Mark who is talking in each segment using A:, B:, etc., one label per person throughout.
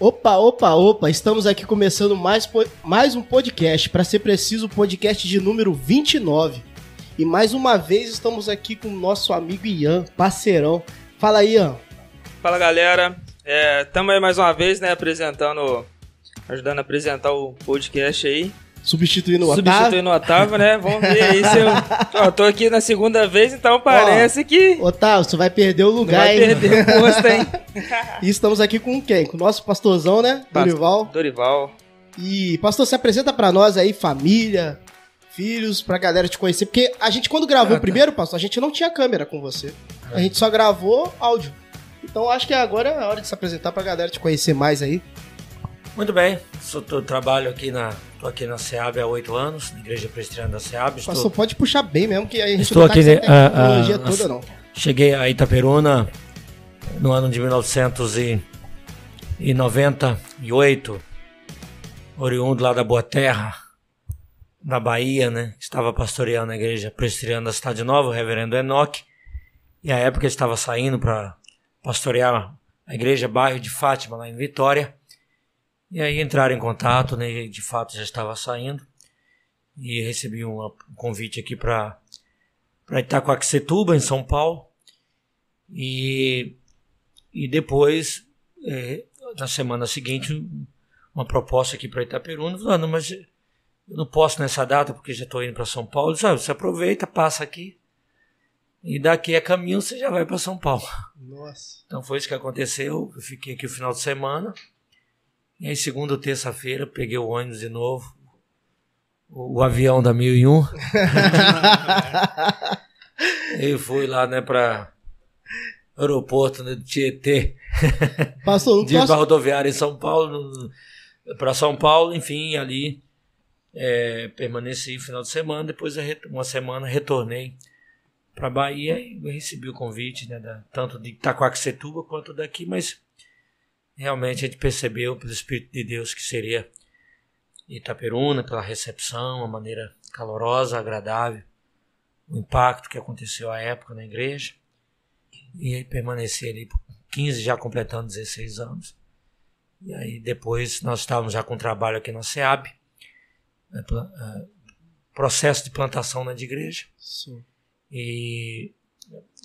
A: Opa, opa, opa, estamos aqui começando mais, mais um podcast, para ser preciso, o podcast de número 29. E mais uma vez estamos aqui com o nosso amigo Ian, parceirão. Fala aí, Ian.
B: Fala galera, estamos é, aí mais uma vez, né, apresentando, ajudando a apresentar o podcast aí.
A: Substituindo o
B: Otávio. Substituindo o Otávio, né? Vamos ver aí se eu. Ó, tô aqui na segunda vez, então parece Ó, que.
A: Otávio, você vai perder o lugar,
B: vai hein? Vai perder o posto, hein?
A: e estamos aqui com quem? Com o nosso pastorzão, né? Dorival.
B: Dorival.
A: E, pastor, se apresenta para nós aí, família, filhos, pra galera te conhecer. Porque a gente, quando gravou ah, tá. o primeiro, pastor, a gente não tinha câmera com você. A gente só gravou áudio. Então acho que agora é a hora de se apresentar pra galera te conhecer mais aí.
C: Muito bem, sou, tô, trabalho aqui na, tô aqui na SEAB há oito anos, na Igreja Presbiteriana da SEAB.
A: Estou... Pastor, pode puxar bem mesmo, que a gente
C: estou
A: não
C: aqui,
A: tá a, tecnologia toda, não.
C: Cheguei a Itaperuna no ano de 1998, oriundo lá da Boa Terra, na Bahia, né? Estava pastoreando a Igreja Presbiteriana da Cidade Nova, o reverendo Enoque, e a época ele estava saindo para pastorear a Igreja Bairro de Fátima, lá em Vitória. E aí entraram em contato, né? De fato já estava saindo. E recebi um convite aqui para para Itacoaxetuba, em São Paulo. E, e depois, é, na semana seguinte, uma proposta aqui para Itaperuna, falando, mas eu não posso nessa data porque já estou indo para São Paulo. Disse, ah, você aproveita, passa aqui. E daqui a caminho você já vai para São Paulo.
A: Nossa.
C: Então foi isso que aconteceu. Eu fiquei aqui o final de semana. E aí, segunda ou terça-feira, peguei o ônibus de novo. O, o avião da 1001. e fui lá, né, para aeroporto né, do Tietê.
A: Passou
C: de posso... rodoviária em São Paulo, para São Paulo, enfim, ali é, permaneci final de semana. Depois, uma semana, retornei para Bahia e recebi o convite, né, da, tanto de Itacoaxetuba quanto daqui, mas realmente a gente percebeu pelo Espírito de Deus que seria Itaperuna, pela recepção, a maneira calorosa, agradável, o impacto que aconteceu à época na igreja. E aí permanecer ali por 15, já completando 16 anos. E aí depois nós estávamos já com trabalho aqui na SEAB, né, é, processo de plantação na de igreja.
A: Sim.
C: E,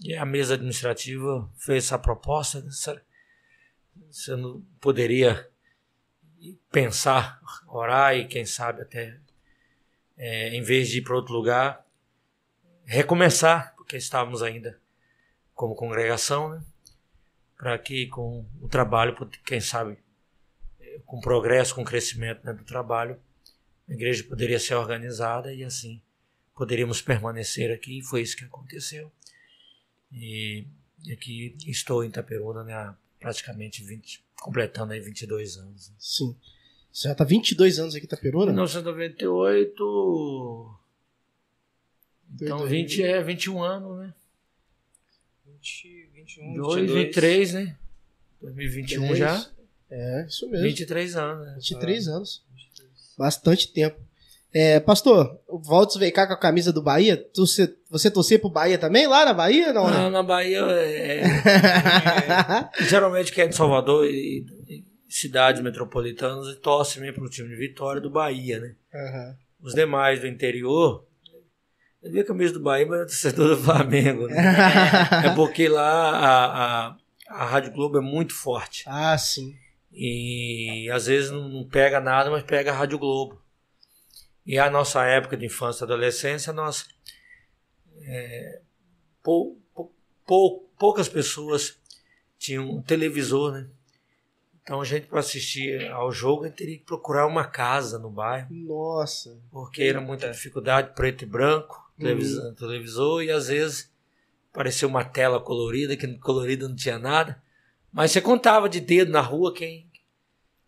C: e a mesa administrativa fez essa proposta, você não poderia pensar, orar e quem sabe até, é, em vez de ir para outro lugar, recomeçar, porque estávamos ainda como congregação, né? para que com o trabalho, quem sabe, com progresso, com crescimento né, do trabalho, a igreja poderia ser organizada e assim poderíamos permanecer aqui. Foi isso que aconteceu. E, aqui estou em Itaperuna, né, praticamente 20, completando aí 22 anos.
A: Sim. Você já tá 22 anos aqui em Itaperuna?
C: 1998. Então 20 é 21 anos, né?
B: 20, 21,
C: 2, 22. 23, né? 2021 é já.
A: É, isso mesmo.
C: 23 anos, né?
A: 23 ah, anos. 23. Bastante tempo. É, pastor, o Valdes veio cá com a camisa do Bahia. Você, você torcia pro Bahia também lá na Bahia? Não,
C: não
A: né?
C: na Bahia. É, é, geralmente quem é de Salvador e, e cidades metropolitanas torce mesmo pro time de vitória do Bahia, né?
A: Uhum.
C: Os demais do interior. Eu vi a camisa do Bahia, mas é torcedor do Flamengo. Né? é porque lá a, a, a Rádio Globo é muito forte.
A: Ah, sim.
C: E às vezes não, não pega nada, mas pega a Rádio Globo. E a nossa época de infância e adolescência, nós. É, pou, pou, poucas pessoas tinham televisor, né? Então a gente, para assistir ao jogo, a gente teria que procurar uma casa no bairro.
A: Nossa!
C: Porque era muita dificuldade, preto e branco, televisor, uhum. televisor e às vezes parecia uma tela colorida, que colorida não tinha nada. Mas você contava de dedo na rua quem.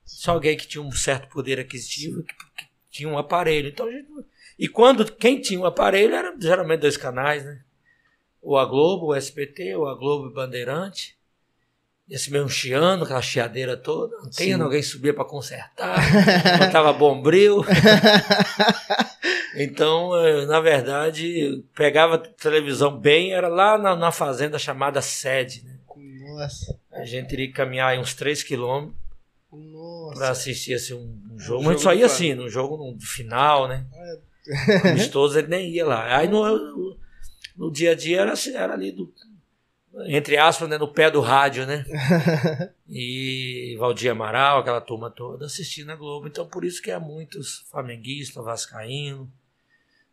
C: Só alguém que tinha um certo poder aquisitivo, que, que tinha um aparelho. Então gente, e quando quem tinha um aparelho era geralmente dois canais, né? Ou a Globo, o SBT, ou a Globo e Bandeirante. Esse mesmo chiando, aquela chiadeira toda. Não tem alguém subia para consertar, botava bombril. então, eh, na verdade, pegava televisão bem, era lá na, na fazenda chamada Sede. Né?
A: Nossa.
C: A gente teria que caminhar uns 3 quilômetros
A: Nossa.
C: pra assistir assim, um, um jogo.
B: Um
C: Mas só ia assim, no jogo no final, né? Amistoso ele nem ia lá. Aí no, no dia a dia era, assim, era ali do, entre aspas, né, no pé do rádio, né? E Valdir Amaral, aquela turma toda, assistindo a Globo. Então por isso que há muitos flamenguistas, vascaíno,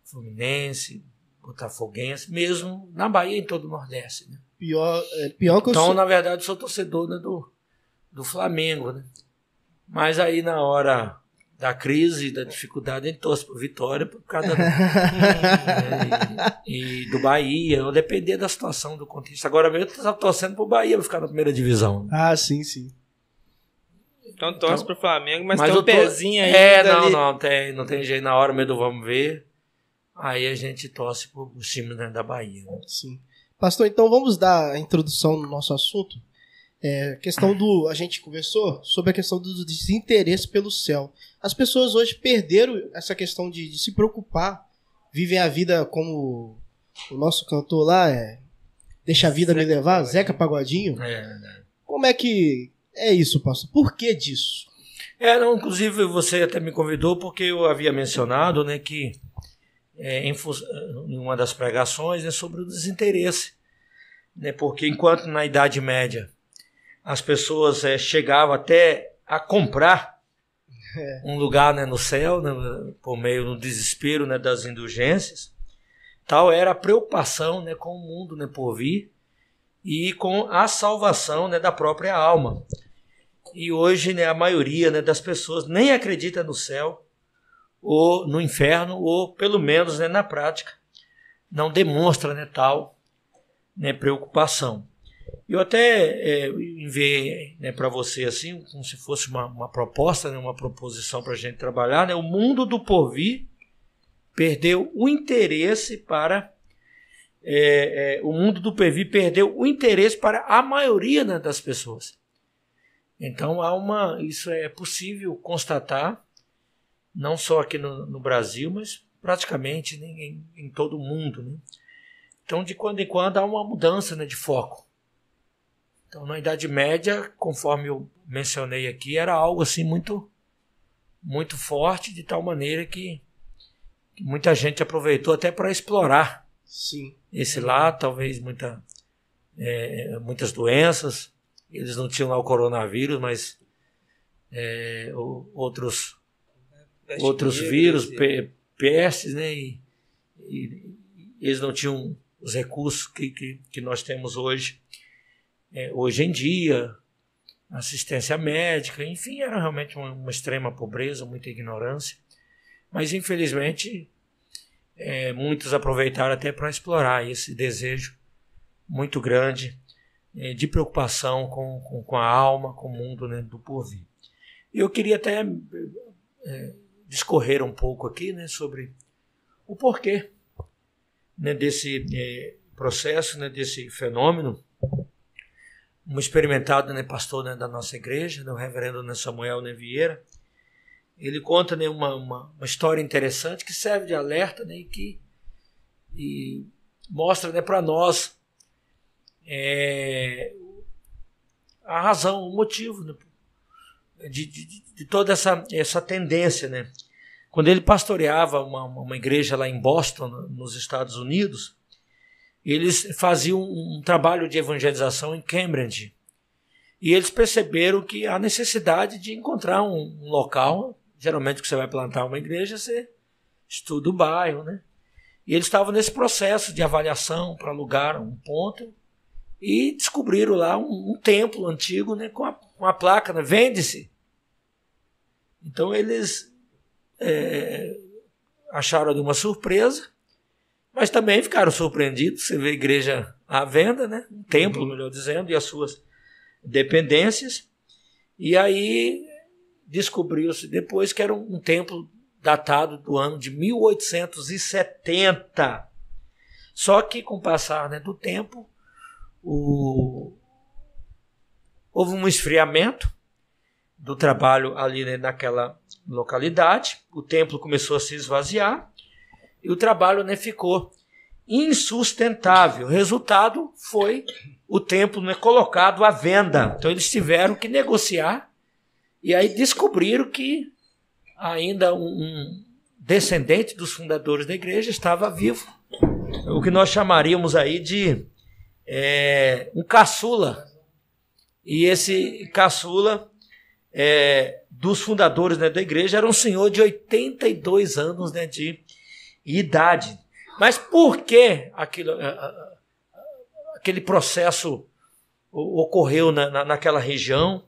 C: fluminense, botafoguense, mesmo na Bahia e em todo o Nordeste, né?
A: Pior, é, pior que eu
C: Então,
A: sou.
C: na verdade, eu sou torcedor né, do, do Flamengo, né? Mas aí, na hora da crise, da dificuldade, a gente torce por Vitória por causa da, e, e do Bahia, ou depender da situação, do contexto. Agora mesmo, eu estava torcendo pro Bahia pra ficar na primeira divisão. né?
A: Ah, sim, sim.
B: Então torce
C: Então-
B: pro Flamengo, mas,
C: Mas
B: tem um
C: eu tô-
B: pezinho aí.
C: É, não, não, tem, não tem jeito. Na hora mesmo do vamos ver, aí a gente torce pro time né, da Bahia.
A: Sim. Pastor, então vamos dar a introdução no nosso assunto. É, questão do. A gente conversou sobre a questão do desinteresse pelo céu. As pessoas hoje perderam essa questão de, de se preocupar, vivem a vida como o nosso cantor lá é. Deixa a vida me
B: Zeca
A: levar,
B: Pagodinho.
A: Zeca Pagodinho.
C: É, né?
A: Como é que é isso, pastor? Por que disso?
C: É, não, inclusive você até me convidou porque eu havia mencionado né, que é, em, em uma das pregações é sobre o desinteresse. Né, porque enquanto na Idade Média as pessoas é, chegavam até a comprar um lugar né, no céu, né, por meio do desespero né, das indulgências, tal era a preocupação né, com o mundo né, por vir e com a salvação né, da própria alma. E hoje né, a maioria né, das pessoas nem acredita no céu ou no inferno, ou pelo menos né, na prática não demonstra né, tal né, preocupação. Eu até é, enviei né, para você assim, como se fosse uma, uma proposta, né, uma proposição para a gente trabalhar. Né, o mundo do porvir perdeu o interesse para é, é, o mundo do porvir perdeu o interesse para a maioria né, das pessoas. Então há uma, isso é possível constatar, não só aqui no, no Brasil, mas praticamente em, em todo o mundo. Né? Então de quando em quando há uma mudança né, de foco. Então na Idade Média, conforme eu mencionei aqui, era algo assim muito, muito forte, de tal maneira que, que muita gente aproveitou até para explorar
A: Sim.
C: esse lá, talvez muita, é, muitas doenças. Eles não tinham lá o coronavírus, mas é, o- outros,
B: Peste
C: outros vírus, pe- pestes, né? E, e eles não tinham os recursos que, que, que nós temos hoje, é, hoje em dia, assistência médica, enfim, era realmente uma, uma extrema pobreza, muita ignorância. Mas infelizmente é, muitos aproveitaram até para explorar esse desejo muito grande é, de preocupação com, com, com a alma, com o mundo né, do porvir. Eu queria até é, discorrer um pouco aqui né, sobre o porquê né, desse é, processo, né, desse fenômeno. Um experimentado né, pastor né, da nossa igreja, né, o reverendo né, Samuel né, Vieira, ele conta né, uma, uma, uma história interessante que serve de alerta né, e que e mostra né, para nós é, a razão, o motivo né, de, de, de toda essa, essa tendência. Né? Quando ele pastoreava uma, uma igreja lá em Boston, nos Estados Unidos, eles faziam um, trabalho de evangelização em Cambridge. E eles perceberam que há necessidade de encontrar um, um local. Geralmente, que você vai plantar uma igreja, você estuda o bairro, né? E eles estavam nesse processo de avaliação para alugar um ponto e descobriram lá um, um templo antigo né, com, a, com a placa, né, vende-se. Então eles é, acharam ali uma surpresa, mas também ficaram surpreendidos. Você vê a igreja à venda, né, um templo, melhor dizendo, e as suas dependências. E aí descobriu-se depois que era um, um templo datado do ano de 1870. Só que com o passar né, do tempo, o... houve um esfriamento do trabalho ali né, naquela localidade, o templo começou a se esvaziar e o trabalho né, ficou insustentável. O resultado foi o templo né, colocado à venda. Então eles tiveram que negociar E aí descobriram que ainda um, descendente dos fundadores da igreja estava vivo. O que nós chamaríamos aí de é, um caçula. E esse caçula é, dos fundadores né, da igreja era um senhor de 82 anos né, de idade. Mas por que aquilo, aquele processo ocorreu na, na, naquela região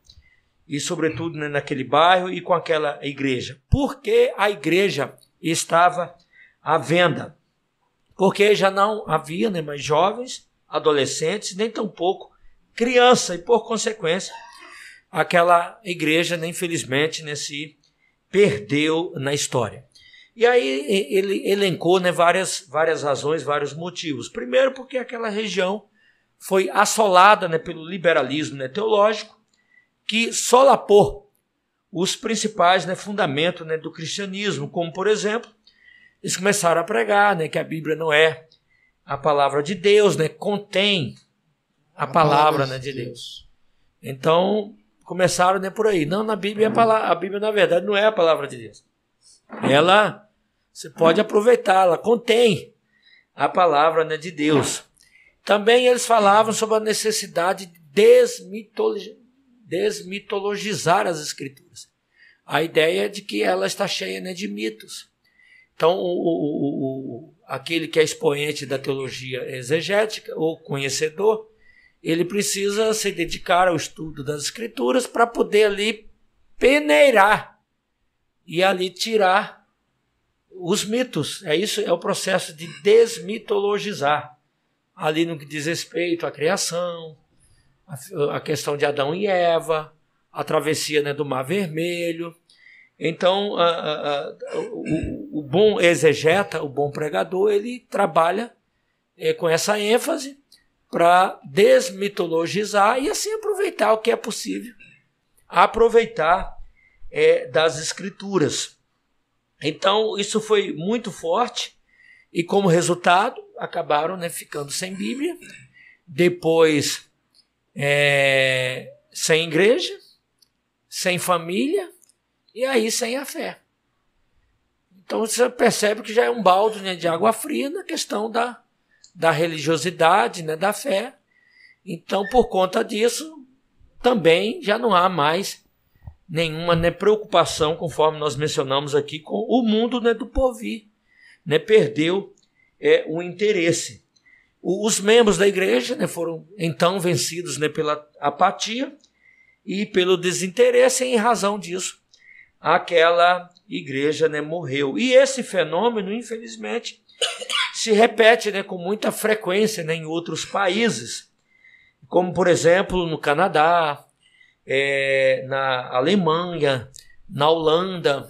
C: e, sobretudo, né, naquele bairro e com aquela igreja? Porque a igreja estava à venda. Porque já não havia né, mais jovens adolescentes, nem tampouco criança, e por consequência, aquela igreja, né, infelizmente, né, se perdeu na história. E aí ele elencou né, várias, várias razões, vários motivos. Primeiro, porque aquela região foi assolada né, pelo liberalismo né, teológico, que solapou os principais né, fundamentos né, do cristianismo, como, por exemplo, eles começaram a pregar né, que a Bíblia não é a palavra de Deus, né? Contém a, a palavra, palavra né, de Deus. Deus. Então, começaram né, por aí. Não, na Bíblia, a, palavra, a Bíblia, na verdade, não é a palavra de Deus. Ela, você pode aproveitá-la, contém a palavra né, de Deus. Também eles falavam sobre a necessidade de desmitologi desmitologizar as Escrituras. A ideia é de que ela está cheia né, de mitos. Então, o, o, o, aquele que é expoente da teologia exegética ou conhecedor, ele precisa se dedicar ao estudo das escrituras para poder ali peneirar e ali tirar os mitos. É isso, é o processo de desmitologizar. Ali no que diz respeito à criação, a, a questão de Adão e Eva, a travessia né, do Mar Vermelho, então, a, a, o, o, bom exegeta, o bom pregador, ele trabalha é, com essa ênfase para desmitologizar e assim aproveitar o que é possível aproveitar é, das escrituras. Então, isso foi muito forte e, como resultado, acabaram né, ficando sem Bíblia, depois é, sem igreja, sem família e aí sem a fé. Então você percebe que já é um balde né, de água fria na questão da, da religiosidade, né, da fé. Então, por conta disso, também já não há mais nenhuma né, preocupação, conforme nós mencionamos aqui, com o mundo né, do porvir. Né, perdeu é, o interesse. O, os membros da igreja né, foram então vencidos né, pela apatia e pelo desinteresse, e em razão disso, aquela igreja né, morreu. E esse fenômeno, infelizmente, se repete né, com muita frequência né, em outros países, como por exemplo no Canadá, é, na Alemanha, na Holanda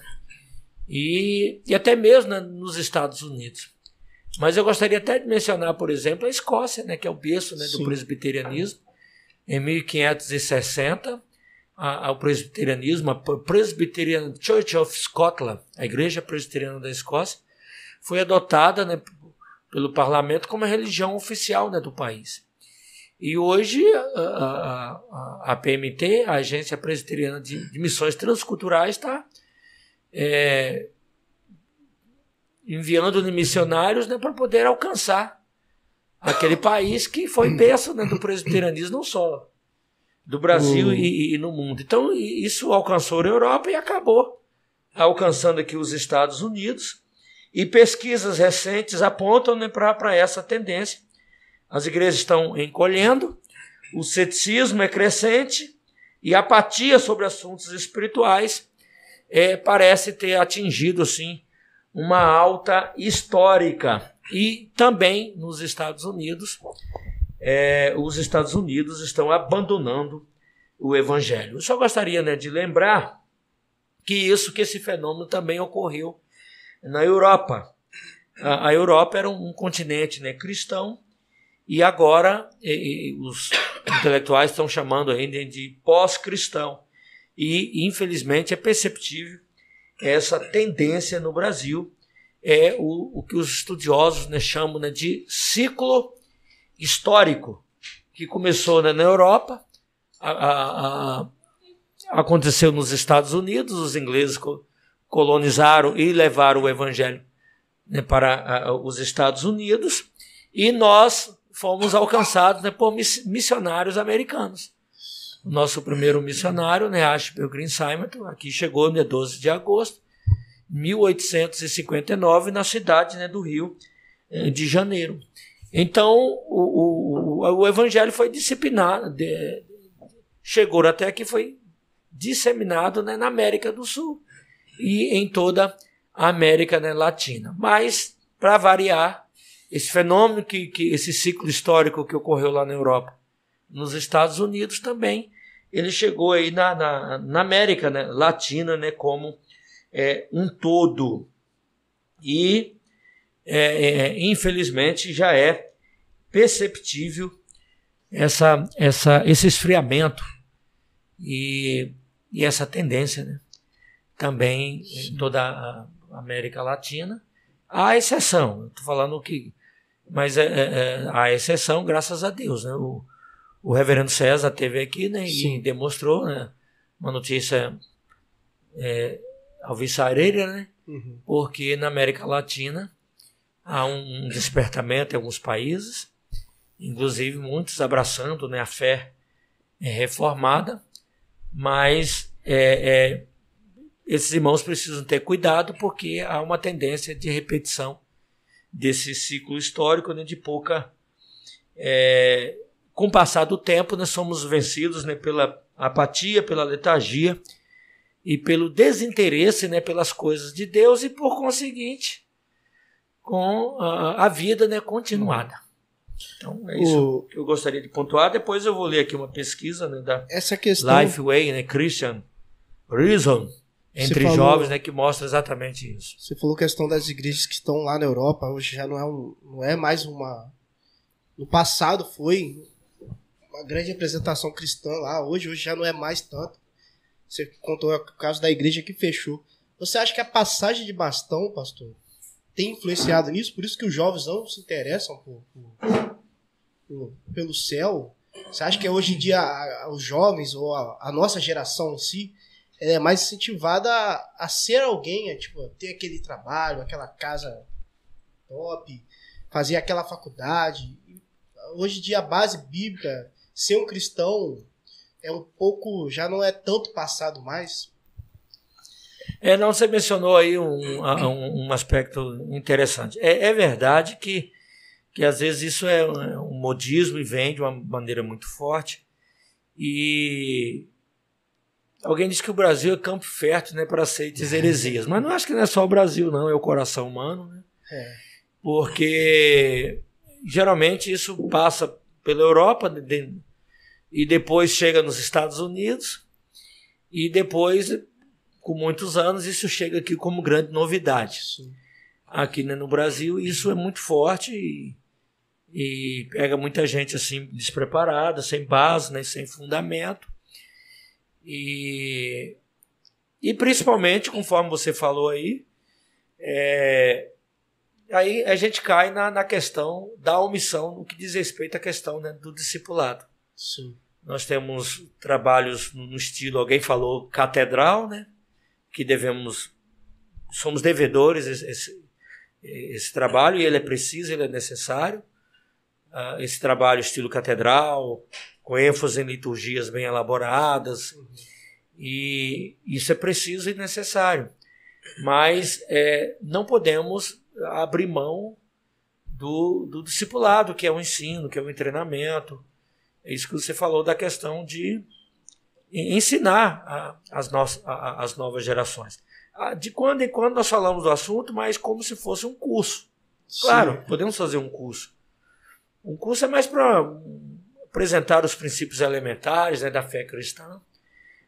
C: e, e até mesmo né, nos Estados Unidos. Mas eu gostaria até de mencionar, por exemplo, a Escócia, né, que é o berço né, do presbiterianismo, em 1560 ao presbiterianismo, a Presbyterian Church of Scotland, a Igreja Presbiteriana da Escócia, foi adotada né, pelo parlamento como a religião oficial né, do país. E hoje a, a, a, PMT, a Agência Presbiteriana de, de Missões Transculturais, está é, enviando missionários né, para poder alcançar aquele país que foi berço né, do presbiterianismo, não só do Brasil uhum. e, e, no mundo. Então, isso alcançou a Europa e acabou alcançando aqui os Estados Unidos. E pesquisas recentes apontam né, para essa tendência. As igrejas estão encolhendo, o ceticismo é crescente e a apatia sobre assuntos espirituais é, parece ter atingido assim, uma alta histórica. E também nos Estados Unidos é, os Estados Unidos estão abandonando o evangelho. Eu só gostaria né, de lembrar que isso, que esse fenômeno também ocorreu na Europa. A, a Europa era um, um continente né, cristão e agora e, e, os intelectuais estão chamando ainda de pós-cristão. E, infelizmente, é perceptível essa tendência no Brasil, é o, o que os estudiosos né, chamam né, de ciclo histórico que começou né, na Europa, a, a, aconteceu nos Estados Unidos, os ingleses colonizaram e levaram o evangelho né, para os Estados Unidos, e nós fomos alcançados né, por missionários americanos. Nosso primeiro missionário, né, Ashbel Green Simon, aqui chegou dia 12 de agosto de 1859, na cidade né, do Rio eh, de Janeiro. Então, o, o, o evangelho foi disciplinado, de, chegou até aqui, foi disseminado né, na América do Sul e em toda a América né, Latina. Mas, para variar, esse fenômeno, que, que esse ciclo histórico que ocorreu lá na Europa, nos Estados Unidos também, ele chegou aí na, na, na América né, Latina né, como é, um todo. E, é, é, infelizmente, já é perceptível essa, essa, esse esfriamento e, e essa tendência né? também em toda a América Latina. Há exceção, estou falando que. Mas é, é, é, há exceção, graças a Deus. Né? O, o reverendo César teve aqui né, e demonstrou né, uma notícia é, alvissareira, né? Uhum. porque na América Latina há um despertamento em alguns países, inclusive muitos abraçando né, a fé reformada, mas é, é, esses irmãos precisam ter cuidado porque há uma tendência de repetição desse ciclo histórico né, de pouca. É, com o passar do tempo, nós somos vencidos né, pela apatia, pela letargia e pelo desinteresse né, pelas coisas de Deus e, por conseguinte, com a, a vida né, continuada. Então é isso o... que eu gostaria de pontuar. Depois eu vou ler aqui uma pesquisa né, da
A: Essa questão...
C: Lifeway, né, Christian Reason, entre falou... jovens, né, que mostra exatamente isso.
A: Você falou questão das igrejas que estão lá na Europa, hoje já não é, um, não é mais uma. No passado foi uma grande representação cristã lá, hoje, hoje já não é mais tanto. Você contou o caso da igreja que fechou. Você acha que a passagem de bastão, pastor, tem influenciado nisso? Por isso que os jovens não se interessam por, por, por, pelo céu? Você acha que hoje em dia a, a, os jovens, ou a, a, nossa geração em si, é mais incentivada a, a ser alguém, a, tipo, ter aquele trabalho, aquela casa top, fazer aquela faculdade? Hoje em dia a base bíblica, ser um cristão é um pouco, já não é tanto passado mais.
C: É, não, você mencionou aí um, um, um aspecto interessante. É, é, verdade que, que às vezes isso é um modismo e vem de uma maneira muito forte. E alguém diz que o Brasil é campo fértil né, para aceites heresias. Mas não acho que não é só o Brasil, não, é o coração humano. Né? É. Porque geralmente isso passa pela Europa, e depois chega nos Estados Unidos, e depois, com muitos anos, isso chega aqui como grande novidade. Sim. Aqui né, no Brasil, isso é muito forte e, e pega muita gente assim despreparada, sem base, né, sem fundamento. E, e principalmente, conforme você falou aí, é, aí a gente cai na, na questão da omissão no que diz respeito à questão né, do discipulado. Sim. Nós temos trabalhos no estilo, alguém falou catedral, né? Que devemos, somos devedores esse, esse trabalho e ele é preciso, ele é necessário. Uh, esse trabalho estilo catedral, com ênfase em liturgias bem elaboradas, uhum. e isso é preciso e necessário. Mas é, não podemos abrir mão do, do discipulado, que é o ensino, que é o treinamento, é isso que você falou da questão de ensinar a, as, no, a, as novas gerações. De quando em quando nós falamos do assunto, mas como se fosse um curso. Claro, Sim. podemos fazer um curso. Um curso é mais para apresentar os princípios elementares né, da fé cristã,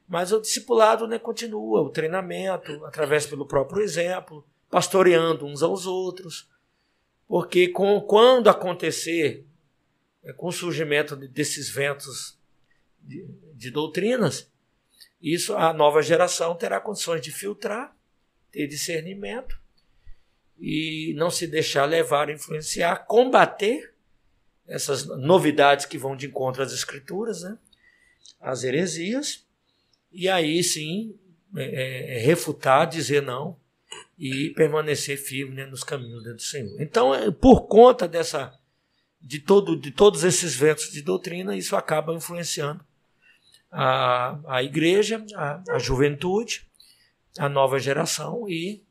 C: mas o discipulado né, continua, o treinamento, através pelo próprio exemplo, pastoreando uns aos outros. Porque com, quando acontecer é, com o surgimento desses ventos de, de doutrinas, isso a nova geração terá condições de filtrar, ter discernimento e não se deixar levar, influenciar, combater essas novidades que vão de encontro às escrituras, né? as heresias, e aí sim é, é, refutar, dizer não e permanecer firme né, nos caminhos do Senhor. Então, é, por conta dessa de, todo, de todos esses ventos de doutrina, isso acaba influenciando a, a igreja, a, a juventude, a nova geração e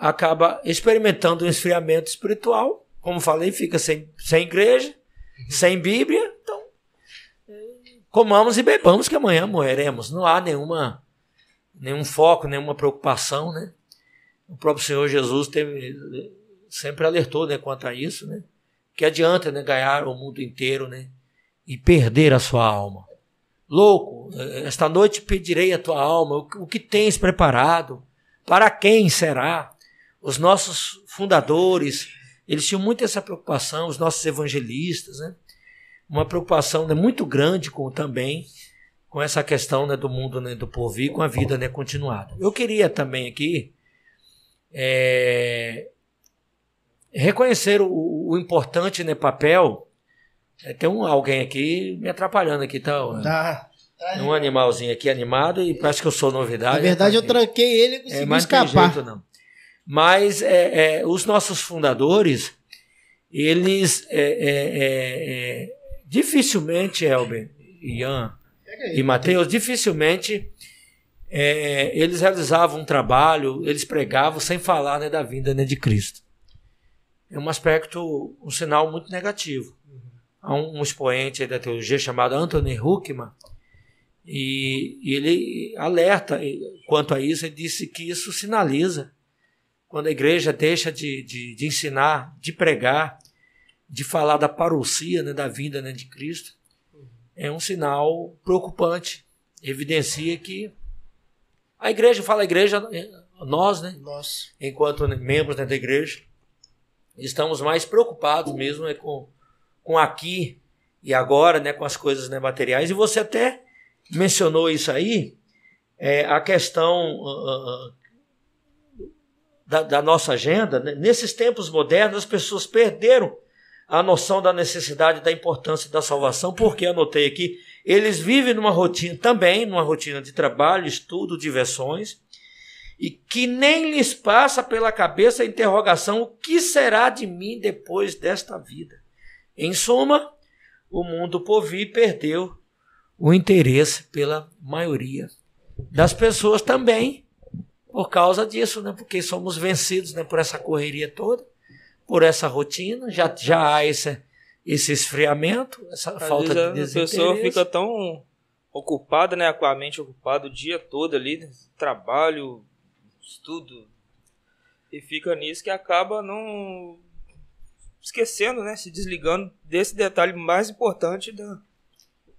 C: acaba experimentando um esfriamento espiritual. Como falei, fica sem, sem igreja, sem Bíblia. Então, comamos e bebamos que amanhã morreremos. Não há nenhuma, nenhum foco, nenhuma preocupação, né? O próprio Senhor Jesus teve, sempre alertou né, quanto a isso, né? Que adianta né, ganhar o mundo inteiro, né? E perder a sua alma. Louco, esta noite pedirei a tua alma, o que tens preparado? Para quem será? Os nossos fundadores, eles tinham muito essa preocupação, os nossos evangelistas, né? Uma preocupação né, muito grande com também com essa questão né, do mundo né, do porvir, com a vida né, continuada. Eu queria também aqui é, reconhecer o, o, importante né, papel. É, tem um, alguém aqui me atrapalhando aqui, tá?
A: Tá.
C: tá um animalzinho aqui animado e parece que eu sou novidade.
A: Na verdade, eu tranquei ele e consegui é, mas escapar. Jeito, não.
C: Mas é, é, os nossos fundadores, eles é, é, é, dificilmente, Elber, Ian e Mateus, dificilmente eles realizavam um trabalho, eles pregavam sem falar né, da vinda né, de Cristo. É um aspecto, um sinal muito negativo. Há um, um expoente da teologia chamado Anthony Huckman, e, e ele alerta quanto a isso, ele disse que isso sinaliza quando a igreja deixa de, de, de ensinar, de pregar, de falar da parousia, né, da vinda né, de Cristo, é um sinal preocupante. Evidencia que a igreja, fala a igreja, nós, né?
A: Nós.
C: Enquanto membros né, da igreja, estamos mais preocupados mesmo né, com, com aqui e agora, né, com as coisas né, materiais. E você até mencionou isso aí, é, a questão uh, da, da nossa agenda, né? nesses tempos modernos, as pessoas perderam a noção da necessidade da importância da salvação, porque anotei aqui, eles vivem numa rotina também, numa rotina de trabalho, estudo, diversões, e que nem lhes passa pela cabeça a interrogação: o que será de mim depois desta vida? Em suma, o mundo por vir perdeu o interesse pela maioria das pessoas também por causa disso, né? Porque somos vencidos né? por essa correria toda, por essa rotina, já, já há esse, esse esfriamento, essa Às falta de desinteresse.
B: A pessoa fica tão ocupada, né? Com a mente ocupada o dia todo ali, né? trabalho, estudo, e fica nisso que acaba não esquecendo, né? Se desligando desse detalhe mais importante da.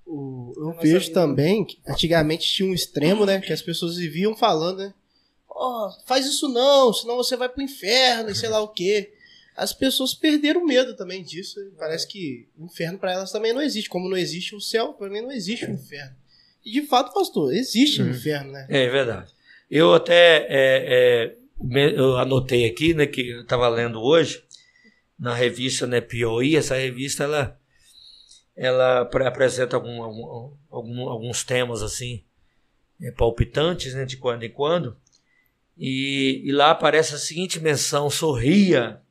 A: O, eu vejo também que antigamente tinha um extremo, né? Que as pessoas viviam falando, né? Oh, faz isso não, senão você vai pro inferno e sei lá o quê. As pessoas perderam medo também disso. Parece que o inferno para elas também não existe. Como não existe o céu, para mim não existe o inferno. E de fato, pastor, existe o uhum. inferno, né?
C: É, é verdade. Eu até é, é, eu anotei aqui, né, que eu estava lendo hoje, na revista né, POI, essa revista ela, ela apresenta algum, algum, algum, alguns temas assim, é, palpitantes né, de quando em quando. E, e lá aparece a seguinte menção: sorria,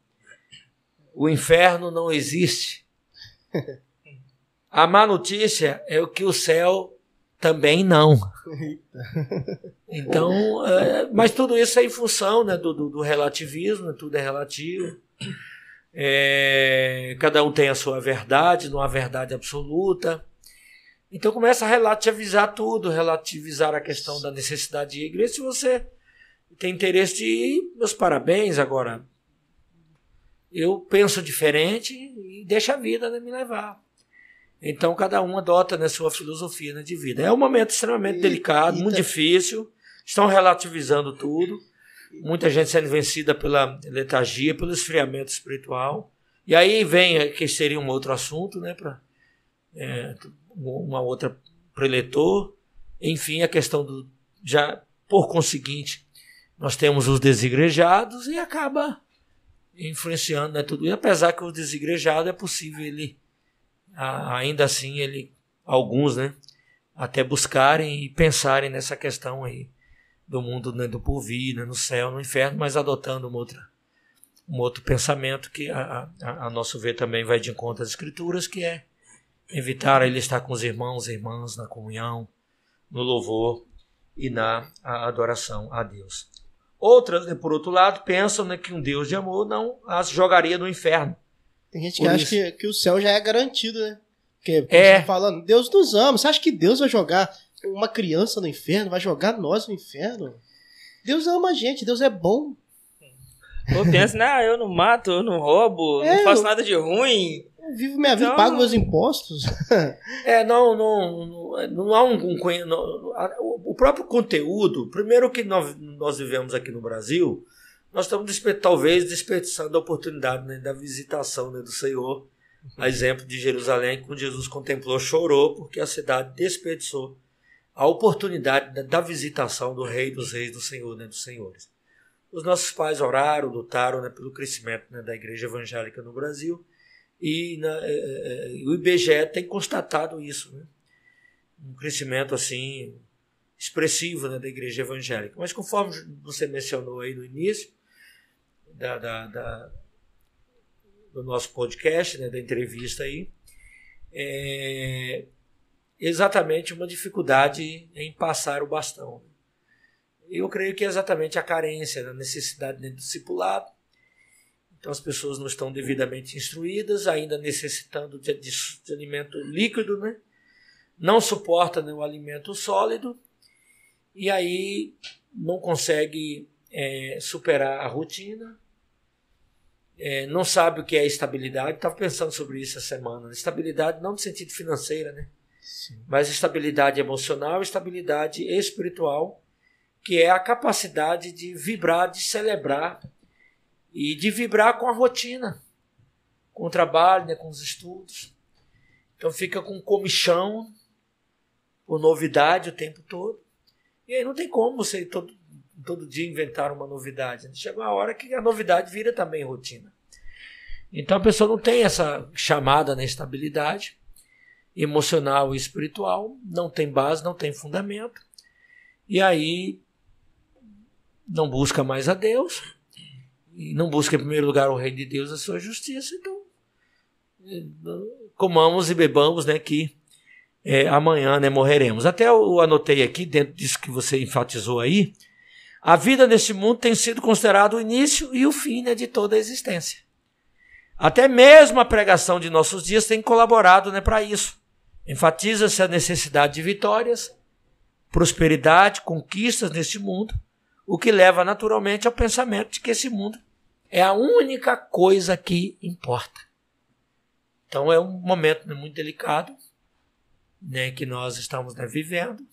C: o inferno não existe. A má notícia é o que o céu também não. Então, é, mas tudo isso é em função né, do, do, relativismo, né, tudo é relativo. É, cada um tem a sua verdade, não há verdade absoluta. Então começa a relativizar tudo, relativizar a questão da necessidade de igreja. Se você tem interesse de ir, meus parabéns. Agora, eu penso diferente e deixa a vida né, me levar. Então, cada um adota né, sua filosofia né, de vida. É um momento extremamente e, delicado, e muito tá... difícil. Estão relativizando tudo. Muita gente sendo vencida pela letargia, pelo esfriamento espiritual. E aí vem, que seria um outro assunto, né, para é, uma outra preletor. Enfim, a questão do. Já, por conseguinte, nós temos os desigrejados e acaba influenciando né, tudo. E apesar que o desigrejado é possível ele, ainda assim, ele, alguns, né, até buscarem e pensarem nessa questão aí do mundo né, do porvir, né, no céu, no inferno, mas adotando uma outra, um outro pensamento que a, a, a nosso ver também vai de encontro às escrituras, que é evitar ele estar com os irmãos e irmãs na comunhão, no louvor e na adoração a Deus. Outras, né, por outro lado, pensam né, que um Deus de amor não as jogaria no inferno.
A: Tem gente que por acha que, que o céu já é garantido, né? Porque, porque é. Falando, Deus nos ama. Você acha que Deus vai jogar uma criança no inferno? Vai jogar nós no inferno? Deus ama a gente, Deus é bom.
B: Ou pensa, não, eu não mato, eu não roubo, é, não faço nada de ruim.
A: Vivo minha vida, então, pago meus impostos.
C: é, não, não, não, não há um. um não, o próprio conteúdo, primeiro que nós, nós vivemos aqui no Brasil, nós estamos talvez desperdiçando a oportunidade né, da visitação né, do Senhor. A exemplo de Jerusalém, quando Jesus contemplou, chorou, porque a cidade desperdiçou a oportunidade da, da visitação do Rei dos Reis, do Senhor, né, dos Senhores. Os nossos pais oraram, lutaram né, pelo crescimento né, da igreja evangélica no Brasil e na, é, é, é o IBGE tem constatado isso, né? um crescimento assim expressivo né, da igreja evangélica. Mas conforme você mencionou aí no início da, da, da do nosso podcast, né, da entrevista aí, é exatamente uma dificuldade em passar o bastão. Eu creio que é exatamente a carência, a necessidade do discipulado, então as pessoas não estão devidamente instruídas, ainda necessitando de, de, de alimento líquido, né? não suporta né, o alimento sólido, e aí não consegue é, superar a rotina, é, não sabe o que é estabilidade. Estava pensando sobre isso essa semana. Estabilidade não no sentido financeira, né? Sim. mas estabilidade emocional, estabilidade espiritual, que é a capacidade de vibrar, de celebrar e de vibrar com a rotina, com o trabalho, né, com os estudos. Então fica com comichão, por novidade o tempo todo. E aí não tem como você todo, todo dia inventar uma novidade. Chega uma hora que a novidade vira também rotina. Então a pessoa não tem essa chamada na estabilidade emocional e espiritual, não tem base, não tem fundamento. E aí não busca mais a Deus, e não busca em primeiro lugar o reino de Deus, a sua justiça, então comamos e bebamos, né, que é, amanhã né, morreremos. Até eu anotei aqui, dentro disso que você enfatizou aí, a vida nesse mundo tem sido considerado o início e o fim né, de toda a existência. Até mesmo a pregação de nossos dias tem colaborado né, para isso. Enfatiza-se a necessidade de vitórias, prosperidade, conquistas neste mundo, o que leva naturalmente ao pensamento de que esse mundo é a única coisa que importa. Então é um momento muito delicado né, que nós estamos né, vivendo,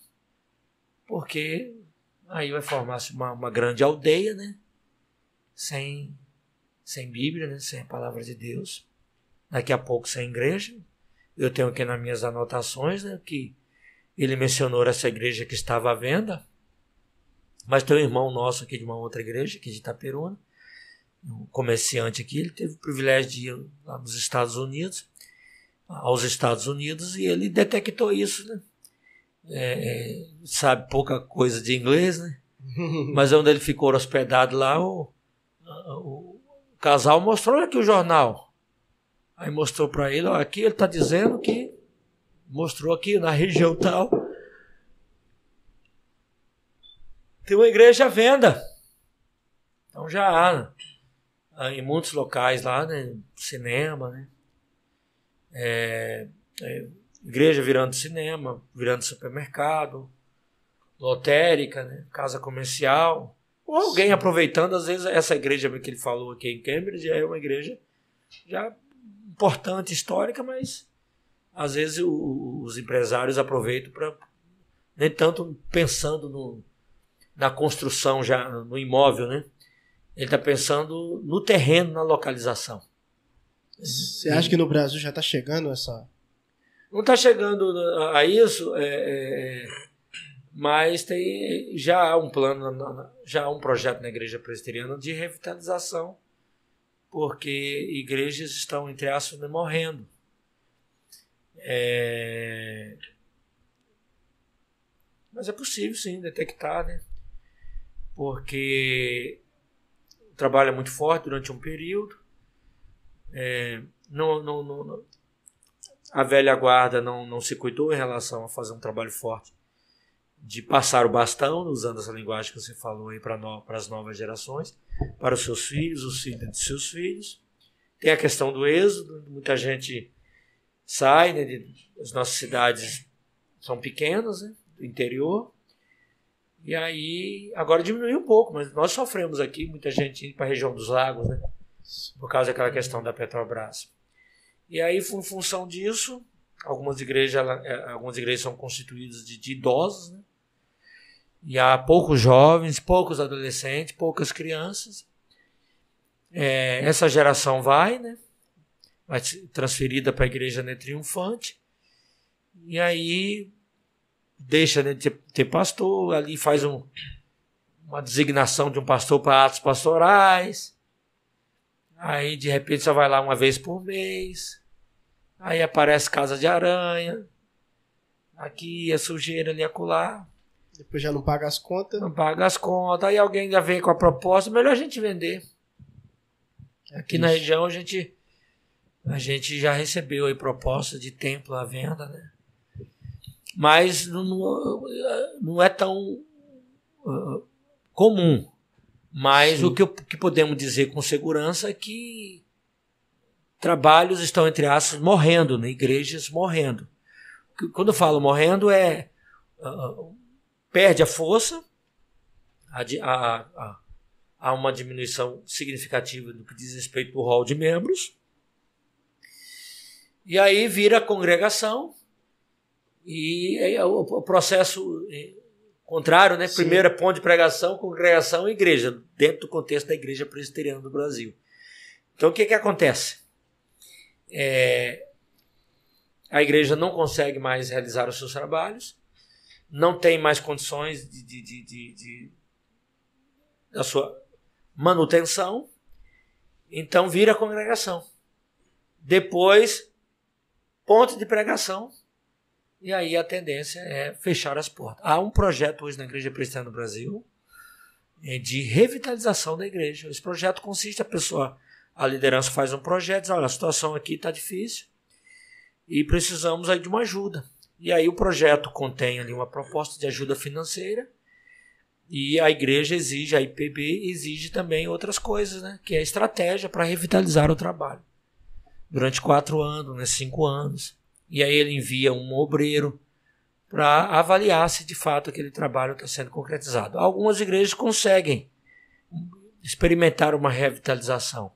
C: porque aí vai formar-se uma, uma grande aldeia, né, sem, sem Bíblia, né, sem a palavra de Deus, daqui a pouco sem igreja. Eu tenho aqui nas minhas anotações né, que ele mencionou essa igreja que estava à venda, mas tem um irmão nosso aqui de uma outra igreja, aqui de Itaperuna, um comerciante aqui, ele teve o privilégio de ir lá nos Estados Unidos, aos Estados Unidos, e ele detectou isso, né? É, é sabe pouca coisa de inglês, né? Mas onde ele ficou hospedado lá, o, o, o casal mostrou aqui o jornal. Aí mostrou para ele, ó, aqui ele está dizendo que mostrou aqui na região tal tem uma igreja à venda. Então já há, há em muitos locais lá, né, cinema, né? É, é, igreja virando cinema, virando supermercado, lotérica, né, casa comercial, ou alguém Sim. aproveitando, às vezes essa igreja que ele falou aqui em Cambridge é uma igreja já importante, histórica, mas às vezes o, os empresários aproveitam para nem tanto pensando no, na construção já no imóvel, né? Ele está pensando no terreno, na localização.
A: Você acha que no Brasil já está chegando essa?
C: Não está chegando a isso, é, é, é, mas tem já há um plano, já há um projeto na igreja presbiteriana de revitalização, porque igrejas estão entre aspas morrendo. É, Mas é possível sim detectar, né? Porque é muito forte durante um período. É, não, não, não, a velha guarda não, não se cuidou em relação a fazer um trabalho forte de passar o bastão, usando essa linguagem que você falou aí para no, as novas gerações, para os seus filhos, os filhos de seus filhos. Tem a questão do êxodo, muita gente sai, né, de, as nossas cidades são pequenas, né, do interior, e aí agora diminuiu um pouco, mas nós sofremos aqui, muita gente indo para a região dos lagos, né, por causa daquela questão da Petrobras. E aí, em função disso, algumas igrejas, é, algumas igrejas são constituídas de, de idosos, né? E há poucos jovens, poucos adolescentes, poucas crianças. É, essa geração vai, né? Vai ser transferida para a igreja né, triunfante. E aí deixa né, de ter, ter pastor, ali faz um, uma designação de um pastor para atos pastorais. Aí de repente só vai lá uma vez por mês. Aí aparece casa de aranha. Aqui é sujeira ali acolá.
A: Depois já não paga as contas.
C: Não paga as contas. Aí alguém já vem com a proposta, melhor a gente vender. Aqui Isso. na região a gente a gente já recebeu aí proposta de templo à venda, né? Mas não, não é tão uh, comum. Mas Sim. o que, que podemos dizer com segurança é que trabalhos estão, entre aspas, morrendo, né? igrejas morrendo. Quando eu falo morrendo, é. Uh, perde a força, há, há, há uma diminuição significativa no que diz respeito ao rol de membros. E aí vira congregação, e é o processo é, contrário, né? Sim. Primeiro é ponto de pregação, congregação e igreja, dentro do contexto da igreja presbiteriana do Brasil. Então o que, que acontece? É, a igreja não consegue mais realizar os seus trabalhos, não tem mais condições de, de, de, de, de da sua manutenção, então vira congregação. Depois, ponto de pregação, e aí a tendência é fechar as portas. Há um projeto hoje na Igreja Presbiteriana do Brasil é, de revitalização da igreja. Esse projeto consiste, a pessoa, a liderança faz um projeto, diz, olha, a situação aqui está difícil e precisamos aí de uma ajuda. E aí o projeto contém ali uma proposta de ajuda financeira e a igreja exige, a IPB exige também outras coisas, né? que é a estratégia para revitalizar o trabalho. Durante quatro anos, né? cinco anos. E aí ele envia um obreiro para avaliar se de fato aquele trabalho está sendo concretizado. Algumas igrejas conseguem experimentar uma revitalização,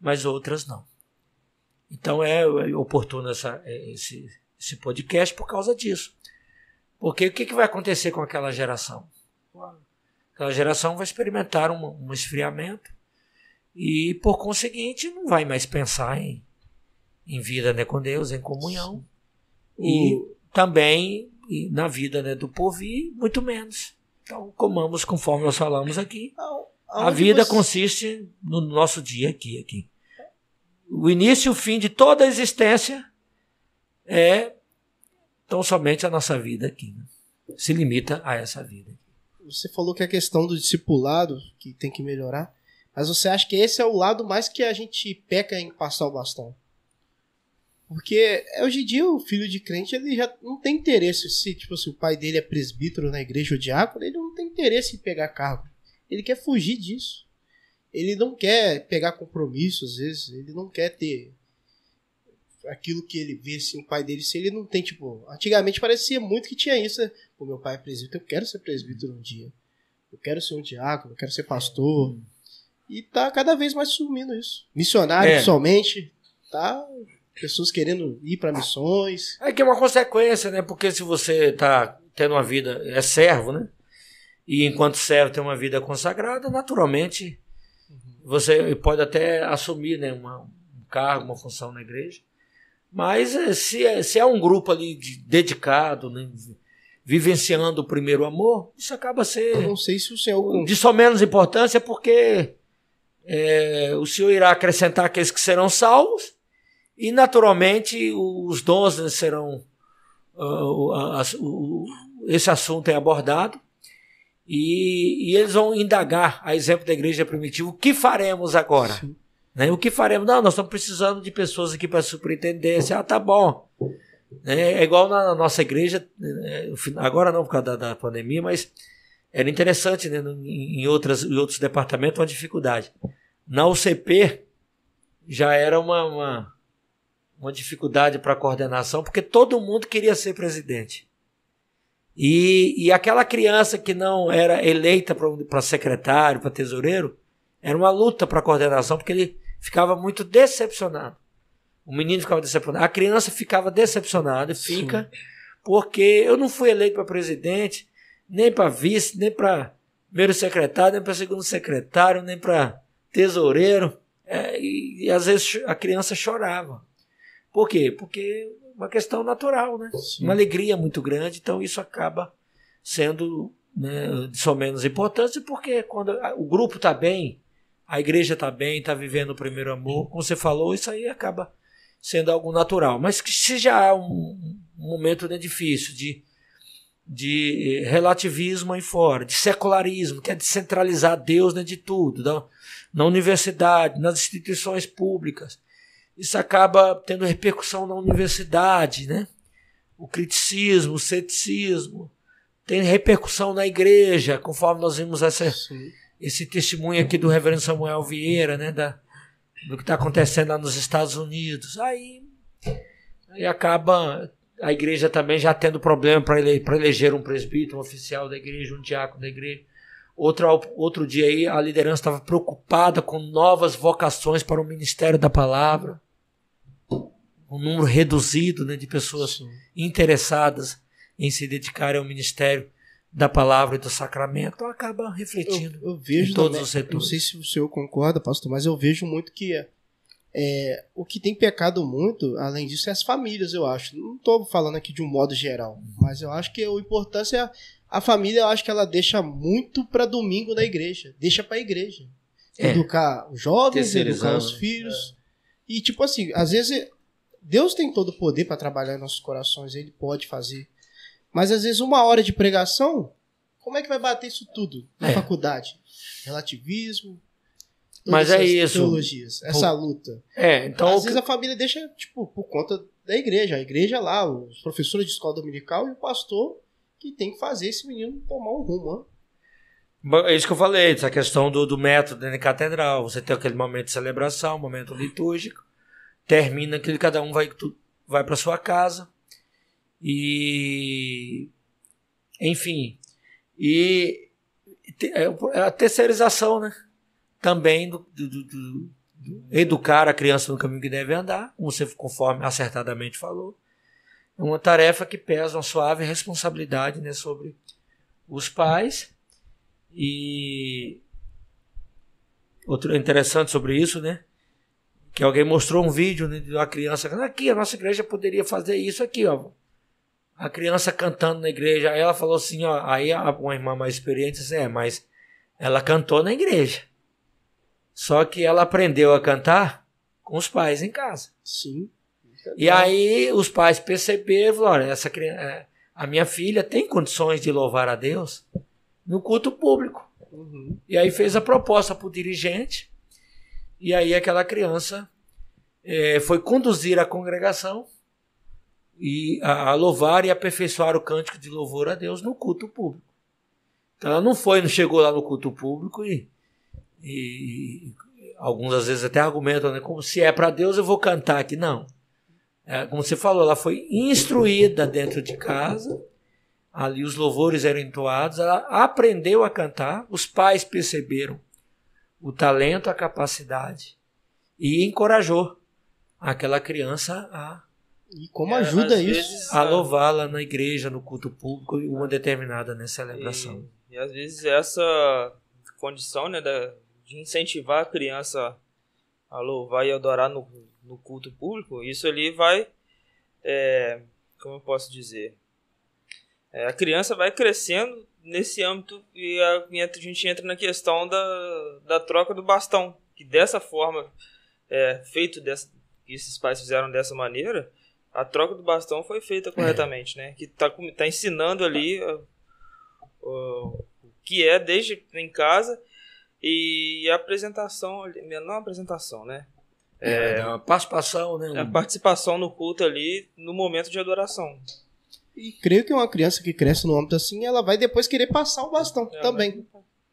C: mas outras não. Então é oportuno essa, esse, esse podcast por causa disso. Porque o que, que vai acontecer com aquela geração? Aquela geração vai experimentar um, um esfriamento e, por conseguinte, não vai mais pensar em, em vida né, com Deus, em comunhão. E o... também na vida né, do povo e muito menos. Então, comamos conforme nós falamos aqui. A vida você... consiste no nosso dia aqui, aqui. O início e o fim de toda a existência é tão somente a nossa vida aqui. Né? Se limita a essa vida.
A: Você falou que a questão do discipulado que tem que melhorar, mas você acha que esse é o lado mais que a gente peca em passar o bastão? Porque hoje em dia o filho de crente ele já não tem interesse se tipo assim, o pai dele é presbítero na igreja ou diácono, ele não tem interesse em pegar cargo. Ele quer fugir disso. Ele não quer pegar compromisso às vezes, ele não quer ter aquilo que ele vê assim, o pai dele, se ele não tem, tipo, antigamente parecia muito que tinha isso, né? Pô, meu pai é presbítero, eu quero ser presbítero um dia. Eu quero ser um diácono, eu quero ser pastor. E tá cada vez mais sumindo isso. Missionário, é. somente, tá pessoas querendo ir para missões.
C: É que é uma consequência, né? Porque se você tá tendo uma vida, é servo, né? E enquanto servo tem uma vida consagrada, naturalmente você pode até assumir né, uma, um cargo, uma função na igreja. Mas eh, se é, se é um grupo ali de, dedicado, né, vivenciando o primeiro amor, isso acaba ser.
A: Eu não sei se o senhor.
C: De só menos importância, porque é, o senhor irá acrescentar aqueles que serão salvos, e naturalmente os dons né, serão. Uh, uh, esse assunto é abordado e, e, eles vão indagar, a exemplo da igreja primitiva, o que faremos agora? Né? O que faremos? Não, nós estamos precisando de pessoas aqui para superintendência. Ah, tá bom. É, é igual na nossa igreja, né, agora não por causa da, da pandemia, mas era interessante né, em, outras, em outros departamentos uma dificuldade. Na UCP já era uma, uma, uma dificuldade para coordenação, porque todo mundo queria ser presidente. E, e aquela criança que não era eleita para secretário, para tesoureiro, era uma luta para coordenação, porque ele ficava muito decepcionado. O menino ficava decepcionado, a criança ficava decepcionada, fica, Sim. porque eu não fui eleito para presidente, nem para vice, nem para primeiro secretário, nem para segundo secretário, nem para tesoureiro. É, e, e, às vezes a criança chorava. Por quê? Porque uma questão natural, né? Sim. Uma alegria muito grande, então isso acaba sendo né, de só menos importante, porque quando o grupo está bem, a igreja está bem, está vivendo o primeiro amor, como você falou, isso aí acaba sendo algo natural. Mas que se já há um, um momento né, difícil de, de relativismo aí fora, de secularismo, que é descentralizar Deus né, de tudo, da, na universidade, nas instituições públicas, isso acaba tendo repercussão na universidade, né? O criticismo, o ceticismo, tem repercussão na igreja, conforme nós vimos essa, esse testemunho aqui do reverendo Samuel Vieira, né? Da, do que está acontecendo lá nos Estados Unidos. Aí, aí acaba a igreja também já tendo problema para ele, eleger um presbítero, um oficial da igreja, um diácono da igreja. Outro, outro dia aí a liderança estava preocupada com novas vocações para o ministério da palavra um número reduzido né, de pessoas Sim. interessadas em se dedicarem ao ministério da palavra e do sacramento, então acaba refletindo
A: eu, eu vejo em todos também, os setores. Não sei se o senhor concorda, pastor, mas eu vejo muito que é, o que tem pecado muito, além disso, é as famílias, eu acho. Não estou falando aqui de um modo geral, mas eu acho que a importância é a família, eu acho que ela deixa muito para domingo na igreja, deixa para a igreja. É. Educar os jovens, educar os filhos. É. E, tipo assim, às vezes Deus tem todo o poder para trabalhar em nossos corações, ele pode fazer. Mas às vezes uma hora de pregação, como é que vai bater isso tudo na é. faculdade? Relativismo,
C: mas é isso.
A: Teologias, essa luta.
C: É, então.
A: Às vezes a família deixa, tipo, por conta da igreja. A igreja lá, os professores de escola dominical e o pastor que tem que fazer esse menino tomar um rumo.
C: É isso que eu falei, essa questão do, do método dentro da catedral. Você tem aquele momento de celebração, momento litúrgico termina que cada um vai, vai para sua casa. E. Enfim. E. É, é a terceirização, né? Também do, do, do, do educar a criança no caminho que deve andar, como você conforme acertadamente falou. É uma tarefa que pesa uma suave responsabilidade né, sobre os pais. E outro interessante sobre isso, né? Que alguém mostrou um vídeo né, de uma criança aqui a nossa igreja poderia fazer isso aqui ó. A criança cantando na igreja aí ela falou assim ó aí uma irmã mais experiente disse é mas ela cantou na igreja. Só que ela aprendeu a cantar com os pais em casa.
A: Sim.
C: E aí os pais perceberam olha essa criança é, a minha filha tem condições de louvar a Deus no culto público. Uhum. e aí fez a proposta para o dirigente e aí aquela criança é, foi conduzir a congregação e a, a, louvar e aperfeiçoar o cântico de louvor a Deus no culto público. Então ela não foi, não chegou lá no culto público e, e, alguns às vezes até argumentam, né, como se é para Deus eu vou cantar aqui. Não. É, como você falou, ela foi instruída dentro de casa, ali os louvores eram entoados, ela aprendeu a cantar, os pais perceberam o talento, a capacidade e encorajou aquela criança a
A: e como é, ajuda isso
C: a louvá-la na igreja, no culto público, em uma determinada né, celebração.
B: E, e, às vezes essa condição né, da, de incentivar a criança a louvar e adorar no, no culto público, isso ali vai, é, como eu posso dizer, é, a criança vai crescendo nesse âmbito e a, gente entra na questão da, da troca do bastão. Que dessa forma, é, feito dessa, que esses pais fizeram dessa maneira, a troca do bastão foi feita corretamente, né? Que tá, com- tá ensinando ali ó, o que é desde em casa e a apresentação, não a apresentação, né?
C: É, uma participação, né?
B: A participação no culto ali no momento de adoração.
A: E creio que uma criança que cresce no âmbito assim, ela vai depois querer passar o bastão
B: É,
A: também.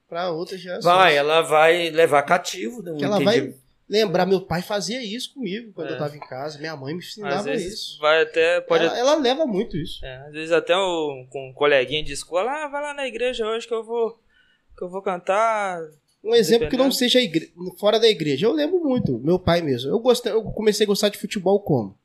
A: Pra outras gerações.
C: Vai, ela vai levar cativo. Né? um
A: Que ela vai lembrar, meu pai fazia isso comigo quando
B: É.
A: eu tava em casa, minha mãe me
B: Às
A: ensinava
B: vezes
A: isso.
B: vai até pode
A: Ela, ela leva muito isso.
B: É, às vezes até o, com um coleguinha de escola, ah, vai lá na igreja hoje que eu vou que eu vou cantar.
A: Um exemplo que não
B: Dependendo.
A: seja igre- fora da igreja. Eu lembro muito, meu pai mesmo. Eu, gostei, eu comecei a gostar de futebol como?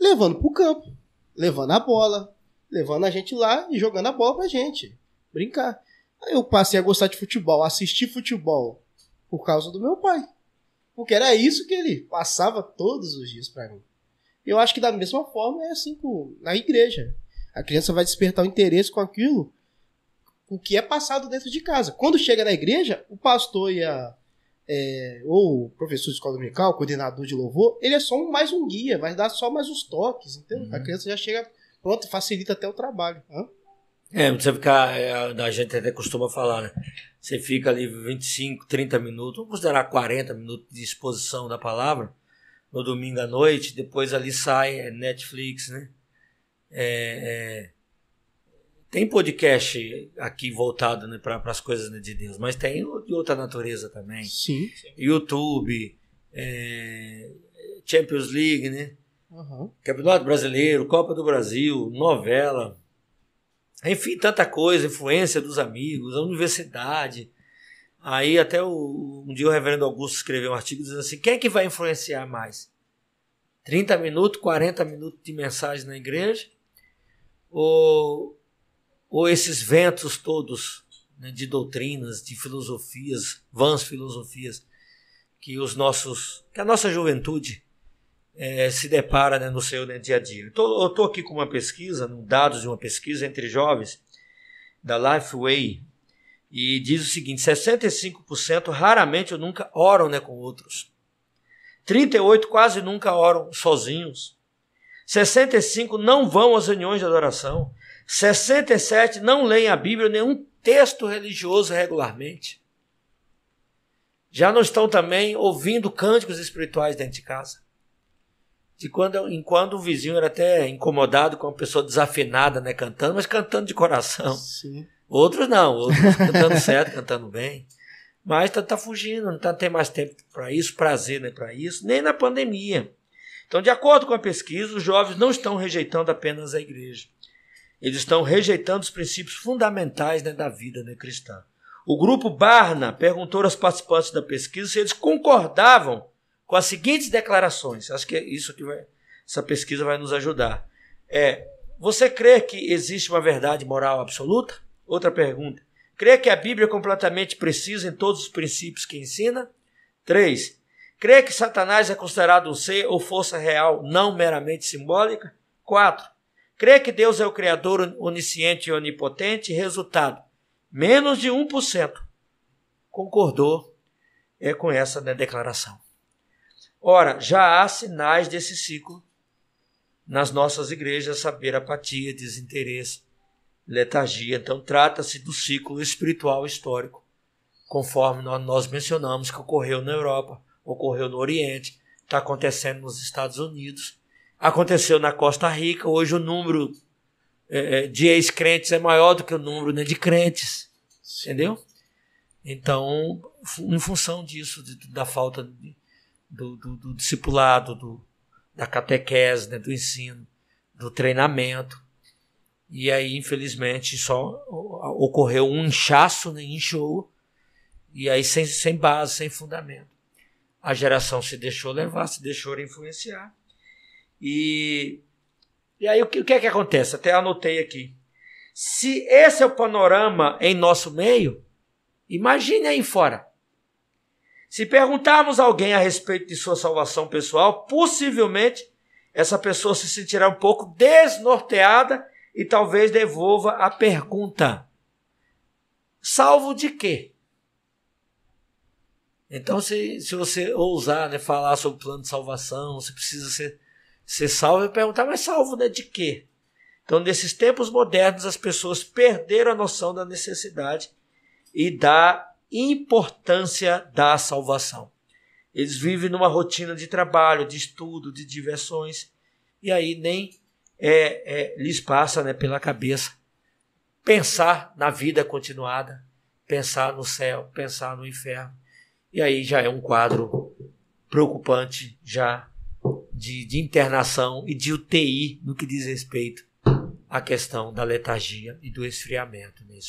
A: Levando pro campo, levando a bola, levando a gente lá e jogando a bola pra gente. Brincar. Aí eu passei a gostar de futebol, assistir futebol por causa do meu pai. Porque era isso que ele passava todos os dias pra mim. Eu acho que da mesma forma é assim com, na igreja. A criança vai despertar o interesse com aquilo o que é passado dentro de casa. Quando chega na igreja, o pastor e a, é, ou o professor de escola dominical, o coordenador de louvor, ele é só um- mais um guia, vai dar só mais uns toques, entendeu?
C: Uhum.
A: A criança já chega pronto, facilita até o trabalho. hã?
C: É, você ficar, é, a gente até costuma falar, né? Você fica ali 25, 30 minutos, vamos considerar 40 minutos de exposição da palavra no domingo à noite, depois ali sai é, Netflix, né? É, é, tem podcast aqui voltado né, para as coisas né, de Deus, mas tem de outra natureza também.
A: Sim.
C: YouTube, é, Champions League, né?
A: Aham.
C: Campeonato Brasileiro, Copa do Brasil, novela, enfim, tanta coisa, influência dos amigos, a universidade. Aí até o, um dia o reverendo Augusto escreveu um artigo dizendo assim, quem é que vai influenciar mais? 30 minutos, 40 minutos de mensagem na igreja? Ou, ou esses ventos todos né, de doutrinas, de filosofias, vãs filosofias, que os nossos, que a nossa juventude eh, se depara né, no seu né, dia a dia. Então, eu estou aqui com uma pesquisa, dados de uma pesquisa entre jovens da Lifeway e diz o seguinte: 65% raramente ou nunca oram né, com outros. 38 quase nunca oram sozinhos. 65 não vão às reuniões de adoração. 67 não leem a Bíblia nenhum texto religioso regularmente. Já não estão também ouvindo cânticos espirituais dentro de casa de quando em quando o vizinho era até incomodado com uma pessoa desafinada, né, cantando, mas cantando de coração.
A: Sim.
C: Outros não, outros cantando certo, cantando bem. Mas tá, tá fugindo, não tá, tem mais tempo para isso, prazer né, para isso, nem na pandemia. Então, de acordo com a pesquisa, os jovens não estão rejeitando apenas a igreja. Eles estão rejeitando os princípios fundamentais né, da vida né, cristã. O grupo Barna perguntou aos participantes da pesquisa se eles concordavam com as seguintes declarações. Acho que é isso vai, essa pesquisa vai nos ajudar. É, você crê que existe uma verdade moral absoluta? Outra pergunta. Crê que a Bíblia é completamente precisa em todos os princípios que ensina? 3. Crê que Satanás é considerado um ser ou força real, não meramente simbólica? 4. Crê que Deus é o Criador onisciente e onipotente? Resultado: menos de 1% concordou é, com essa né, declaração. Ora, já há sinais desse ciclo nas nossas igrejas, saber apatia, desinteresse, letargia. Então, trata-se do ciclo espiritual histórico, conforme nós mencionamos que ocorreu na Europa, ocorreu no Oriente, está acontecendo nos Estados Unidos, aconteceu na Costa Rica. Hoje, o número é, de ex-crentes é maior do que o número né, de crentes, entendeu? Então, em função disso, da falta de do, do, do discipulado, do, da catequese, né, do ensino, do treinamento. E aí, infelizmente, só ocorreu um inchaço, né, inchou, e aí sem, sem base, sem fundamento. A geração se deixou levar, se deixou influenciar. E, e aí o que, o que é que acontece? Até anotei aqui. Se esse é o panorama em nosso meio, imagine aí fora. Se perguntarmos a alguém a respeito de sua salvação pessoal, possivelmente essa pessoa se sentirá um pouco desnorteada e talvez devolva a pergunta: salvo de quê? Então, se, se você ousar né, falar sobre o plano de salvação, você precisa ser ser salvo e perguntar, mas salvo né, de quê? Então, nesses tempos modernos, as pessoas perderam a noção da necessidade e da importância da salvação. Eles vivem numa rotina de trabalho, de estudo, de diversões, e aí nem é, é, lhes passa né, pela cabeça pensar na vida continuada, pensar no céu, pensar no inferno. E aí já é um quadro preocupante já de, de internação e de UTI no que diz respeito à questão da letargia e do esfriamento né,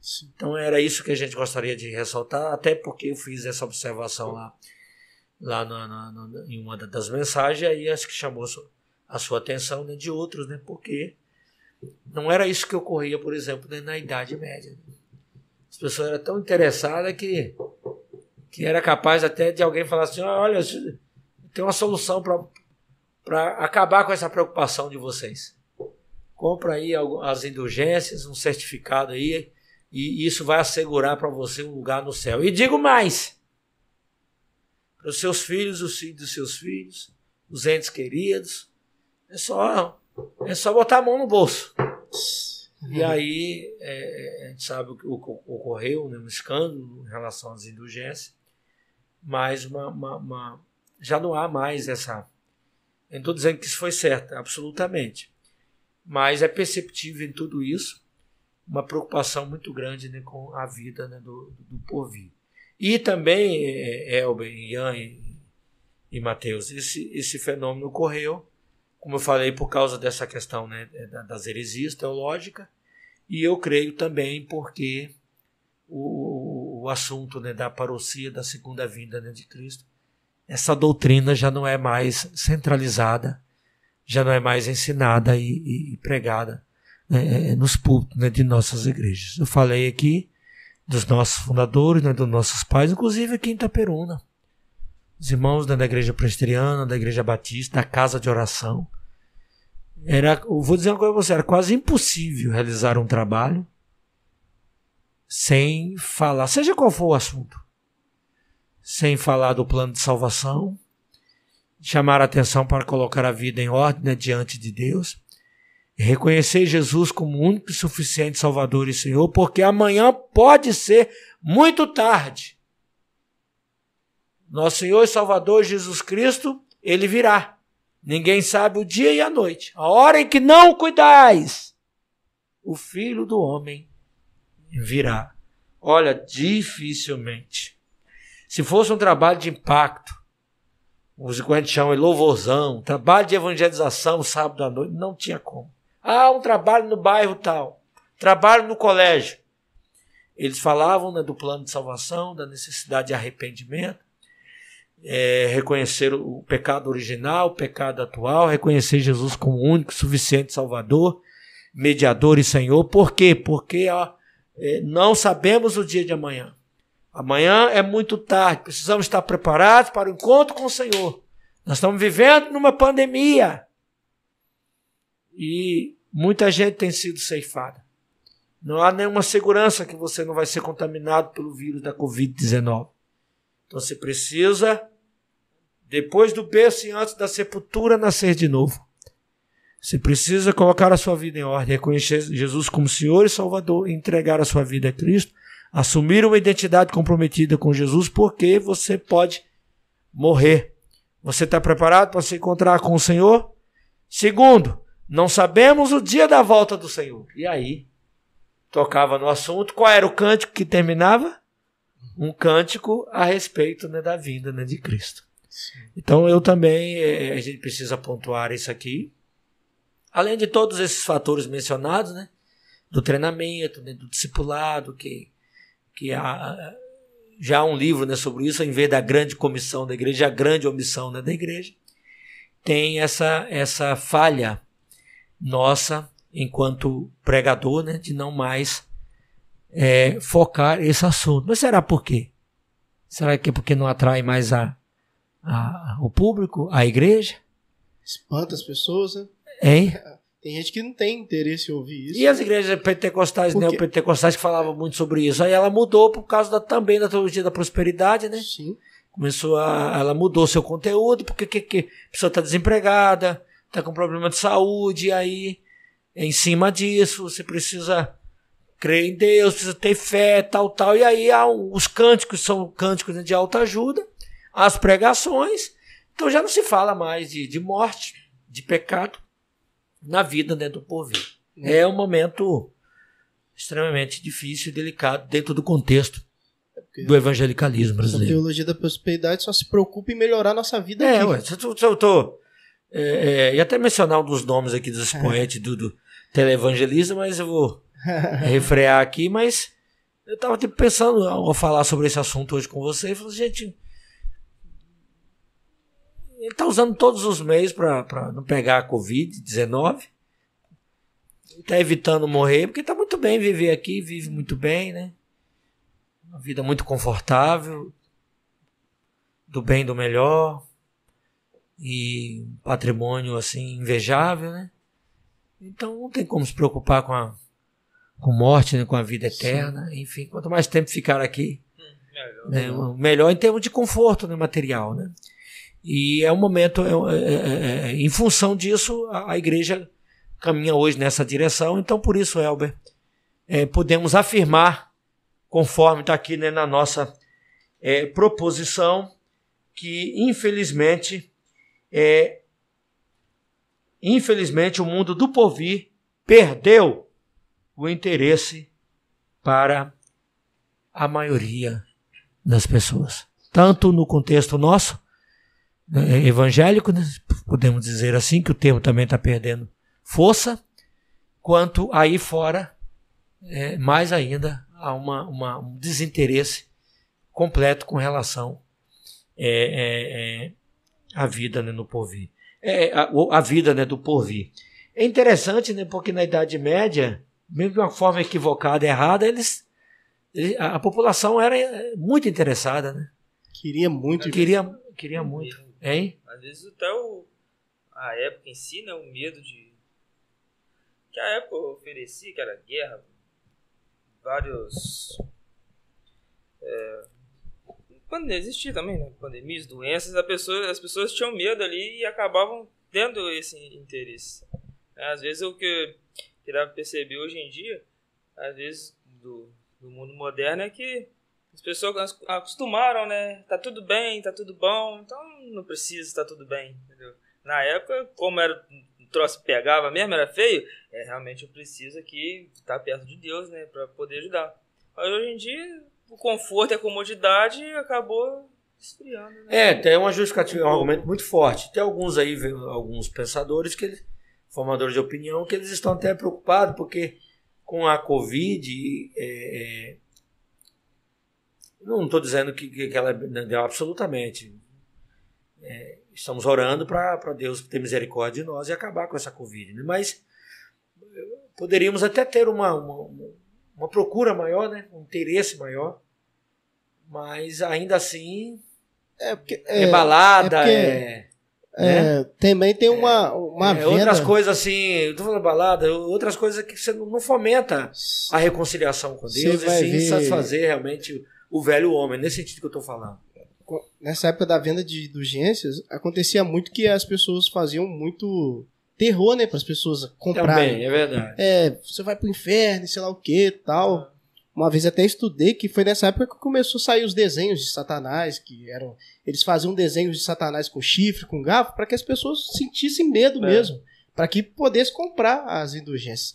C: espiritual. Então era isso que a gente gostaria de ressaltar, até porque eu fiz essa observação lá, lá na, na, na, em uma das mensagens, aí acho que chamou a sua atenção né, de outros, né, porque não era isso que ocorria, por exemplo, né, na Idade Média. As pessoas eram tão interessadas que, que era capaz até de alguém falar assim: olha, tem uma solução para acabar com essa preocupação de vocês. Compra aí as indulgências, um certificado aí, e isso vai assegurar para você um lugar no céu. E digo mais: para os seus filhos, os filhos dos seus filhos, os entes queridos, é só, é só botar a mão no bolso. E aí é, a gente sabe o que ocorreu, né, um escândalo em relação às indulgências, mas uma, uma, uma, já não há mais essa. Eu não estou dizendo que isso foi certo, absolutamente. Mas é perceptível em tudo isso uma preocupação muito grande né, com a vida né, do, do porvir. E também, é, Elber, Ian e, e Mateus, esse, esse fenômeno ocorreu, como eu falei, por causa dessa questão né, das heresias teológicas, e eu creio também porque o, o assunto né, da parousia da segunda vinda né, de Cristo, essa doutrina já não é mais centralizada, já não é mais ensinada e, e, e pregada né, nos púlpitos né, de nossas igrejas. Eu falei aqui dos nossos fundadores, né, dos nossos pais, inclusive aqui em Itaperuna. Os irmãos né, da igreja presbiteriana, da igreja batista, da casa de oração. Era, vou dizer uma coisa para você, era quase impossível realizar um trabalho sem falar, seja qual for o assunto, sem falar do plano de salvação, chamar a atenção para colocar a vida em ordem né, diante de Deus, reconhecer Jesus como único e suficiente Salvador e Senhor, porque amanhã pode ser muito tarde. Nosso Senhor e Salvador Jesus Cristo, ele virá. Ninguém sabe o dia e a noite, a hora em que não cuidais. O Filho do Homem virá. Olha, dificilmente. Se fosse um trabalho de impacto, o que a gente chama de louvorzão, trabalho de evangelização sábado à noite, não tinha como. Ah, um trabalho no bairro tal, trabalho no colégio. Eles falavam né, do plano de salvação, da necessidade de arrependimento, é, reconhecer o pecado original, o pecado atual, reconhecer Jesus como único, suficiente Salvador, mediador e Senhor. Por quê? Porque ó, é, não sabemos o dia de amanhã. Amanhã é muito tarde, precisamos estar preparados para o encontro com o Senhor. Nós estamos vivendo numa pandemia e muita gente tem sido ceifada. Não há nenhuma segurança que você não vai ser contaminado pelo vírus da Covid-19. Então você precisa, depois do berço e antes da sepultura, nascer de novo. Você precisa colocar a sua vida em ordem, reconhecer Jesus como Senhor e Salvador, entregar a sua vida a Cristo, assumir uma identidade comprometida com Jesus, porque você pode morrer. Você está preparado para se encontrar com o Senhor? Segundo, não sabemos o dia da volta do Senhor. E aí, tocava no assunto. Qual era o cântico que terminava? Um cântico a respeito né, da vinda né, de Cristo. Então eu também, é, a gente precisa pontuar isso aqui. Além de todos esses fatores mencionados, né? Do treinamento, né, do discipulado, que, que há, já há um livro né, sobre isso, em vez da grande comissão da igreja, a grande omissão né, da igreja, tem essa, essa falha nossa, enquanto pregador, né, de não mais é, focar esse assunto. Mas será por quê? Será que é porque não atrai mais a, a, o público, a igreja?
A: Espanta as pessoas, né?
C: Hein?
A: Tem gente que não tem interesse em ouvir isso.
C: E as igrejas pentecostais, neopentecostais que falavam muito sobre isso. Aí ela mudou por causa da, também da teologia da prosperidade, né?
A: Sim.
C: Começou a. Ela mudou seu conteúdo, porque que, que, a pessoa está desempregada, está com problema de saúde, e aí, em cima disso, você precisa crer em Deus, precisa ter fé, tal, tal. E aí os cânticos são cânticos de alta ajuda, as pregações. Então já não se fala mais de, de morte, de pecado na vida né, do povo. É um momento extremamente difícil e delicado dentro do contexto é do evangelicalismo brasileiro.
A: A teologia da prosperidade só se preocupa em melhorar a nossa vida
C: é,
A: aqui.
C: Ué, eu eu tô é, é, ia até mencionar um dos nomes aqui dos expoentes do, do televangelismo, mas eu vou refrear aqui, mas eu estava tipo, pensando ao falar sobre esse assunto hoje com você, e falei, gente, ele está usando todos os meios para não pegar a Covid-19, está evitando morrer, porque está muito bem viver aqui, vive muito bem, né? Uma vida muito confortável, do bem do melhor, e um patrimônio assim invejável, né? Então não tem como se preocupar com a com morte, né, com a vida eterna, Sim. enfim, quanto mais tempo ficar aqui, melhor, né, melhor em termos de conforto né, material, né? E é um momento, é, é, é, é, em função disso, a, a, igreja caminha hoje nessa direção. Então, por isso, Elber, é, podemos afirmar, conforme está aqui né, na nossa é, proposição, que infelizmente, infelizmente, o mundo do porvir perdeu o interesse para a maioria das pessoas. Tanto no contexto nosso, né, evangélico, né, podemos dizer assim, que o termo também está perdendo força, quanto aí fora, é, mais ainda, há uma, uma, um desinteresse completo com relação é, é, à vida né, no porvir. É, a, a, vida né, do porvir. É interessante, né, porque na Idade Média mesmo de uma forma equivocada, errada, eles, a, a população era eh, muito interessada, né?
A: Queria muito.
C: Queria, queria muito. Hein?
B: Às vezes até o, a época em si, né, o medo de que a época oferecia, que era guerra, vários é, quando existia também, né, pandemias, doenças, a pessoa, as pessoas tinham medo ali e acabavam tendo esse interesse. Às vezes o que que dá pra perceber hoje em dia, às vezes, do, do mundo moderno, é que as pessoas acostumaram, né? Tá tudo bem, tá tudo bom, então não precisa tá tudo bem, entendeu? Na época, como era o troço pegava mesmo, era feio, é, realmente eu preciso aqui estar perto de Deus, né? Pra poder ajudar. Mas hoje em dia, o conforto e a comodidade acabou esfriando. Né?
C: É, tem uma justificativa, um argumento muito forte. Tem alguns aí, alguns pensadores que eles formadores de opinião, que eles estão até preocupados, porque com a Covid, é, é, não estou dizendo que, que ela deu absolutamente. É, estamos orando para Deus ter misericórdia de nós e acabar com essa Covid. Né? Mas poderíamos até ter uma, uma, uma procura maior, né? um interesse maior, mas ainda assim.
A: É, porque, é,
C: balada, é, porque... é
A: é, né? também tem uma, uma
C: é, Outras coisas assim, eu tô falando balada, outras coisas que você não fomenta a reconciliação com Deus e sim ver... satisfazer realmente o velho homem, nesse sentido que eu tô falando.
A: Nessa época da venda de indulgências, acontecia muito que as pessoas faziam muito terror, né, para as pessoas comprarem.
C: Também, é verdade.
A: É, você vai pro inferno, sei lá o que, tal. Uma vez até estudei que foi nessa época que começou a sair os desenhos de Satanás, que eram. Eles faziam desenhos de Satanás com chifre, com garfo, para que as pessoas sentissem medo é. mesmo. para que pudesse comprar as indulgências.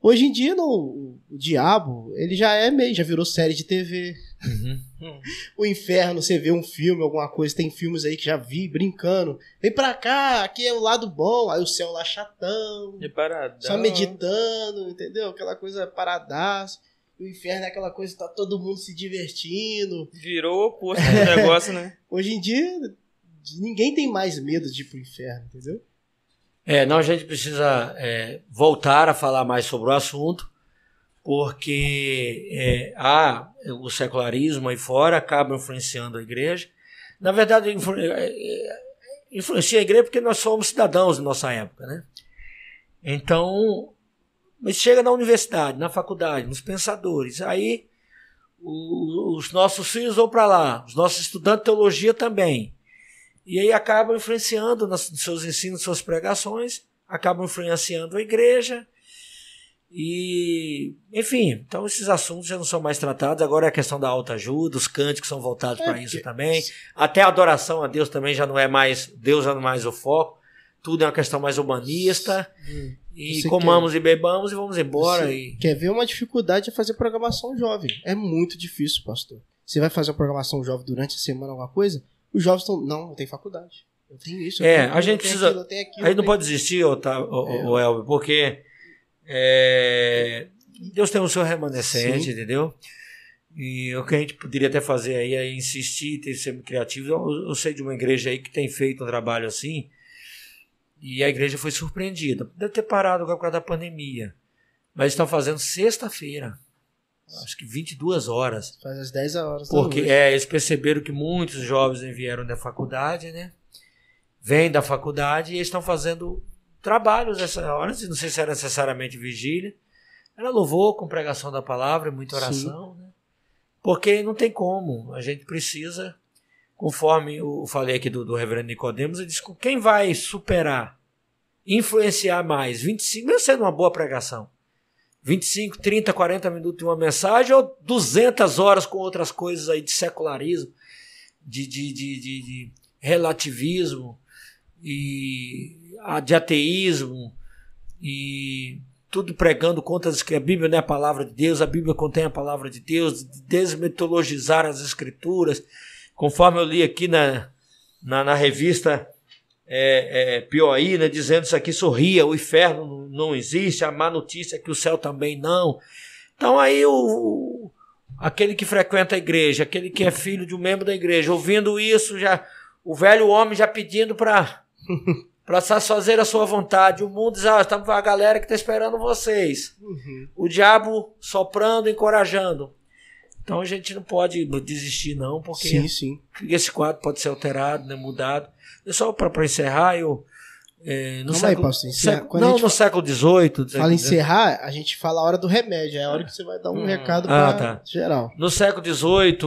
A: Hoje em dia, no, o, o diabo, ele já é meio, já virou série de TV. Uhum. o inferno, você vê um filme, alguma coisa, tem filmes aí que já vi brincando. Vem pra cá, aqui é o lado bom, aí o céu lá chatão.
B: É paradão.
A: Só meditando, entendeu? Aquela coisa paradaço o inferno é aquela coisa que tá todo mundo se divertindo.
B: Virou o oposto do negócio, né?
A: Hoje em dia, ninguém tem mais medo de ir pro inferno, entendeu?
C: É, não, a gente precisa é, voltar a falar mais sobre o assunto, porque é, há o secularismo aí fora acaba influenciando a igreja. Na verdade, é, é, influencia a igreja porque nós somos cidadãos da nossa época, né? Então, mas chega na universidade, na faculdade, nos pensadores, aí os nossos filhos vão para lá, os nossos estudantes de teologia também. E aí acabam influenciando nos seus ensinos, suas pregações, acabam influenciando a igreja. E, enfim, então esses assuntos já não são mais tratados. Agora é a questão da alta ajuda, os cânticos são voltados é para isso também. Até a adoração a Deus também já não é mais, Deus já não é mais o foco. Tudo é uma questão mais humanista. Hum. E Você comamos quer... e bebamos e vamos embora. E...
A: Quer ver uma dificuldade de fazer programação jovem? É muito difícil, pastor. Você vai fazer a programação jovem durante a semana, alguma coisa? Os jovens estão. Não, não tem faculdade. Eu tenho isso. Eu
C: é,
A: tenho,
C: a gente precisa. Aquilo, aquilo, a gente não pode desistir, o, tá, o, é. Elber, porque é, Deus tem o seu remanescente, Sim. entendeu? E o que a gente poderia até fazer aí é insistir, ter ser criativo. Eu, eu sei de uma igreja aí que tem feito um trabalho assim e a igreja foi surpreendida. Deve ter parado por causa da pandemia. Mas estão fazendo sexta-feira. Acho que 22 horas.
A: Faz as 10 horas.
C: Porque é, eles perceberam que muitos jovens vieram da faculdade, né? Vêm da faculdade e eles estão fazendo trabalhos nessa hora. Não sei se era necessariamente vigília. Ela louvou com pregação da palavra, muita oração, né? Porque não tem como. A gente precisa conforme eu falei aqui do, do reverendo Nicodemos, ele disse que quem vai superar, influenciar mais, 25, mesmo sendo uma boa pregação, 25, 30, 40 minutos de uma mensagem ou 200 horas com outras coisas aí de secularismo, de, de, de, de, de relativismo, e de ateísmo, e tudo pregando contra a Bíblia não é a palavra de Deus, a Bíblia contém a palavra de Deus, desmetologizar as escrituras, Conforme eu li aqui na, na, na revista é, é, né, dizendo isso aqui, sorria, o inferno não existe, a má notícia é que o céu também não. Então aí o, aquele que frequenta a igreja, aquele que é filho de um membro da igreja, ouvindo isso, já o velho homem já pedindo para para satisfazer a sua vontade. O mundo diz, ah, estamos a galera que está esperando vocês. Uhum. O diabo soprando, encorajando. Então a gente não pode desistir, não, porque
A: sim, sim.
C: esse quadro pode ser alterado, né, mudado. E só para encerrar, eu. É, no século, aí, pastor, século, não, no fala, século XVIII.
A: Fala encerrar, a gente fala a hora do remédio, é a hora que você vai dar um hum, recado ah, para tá. geral.
C: No século XVIII,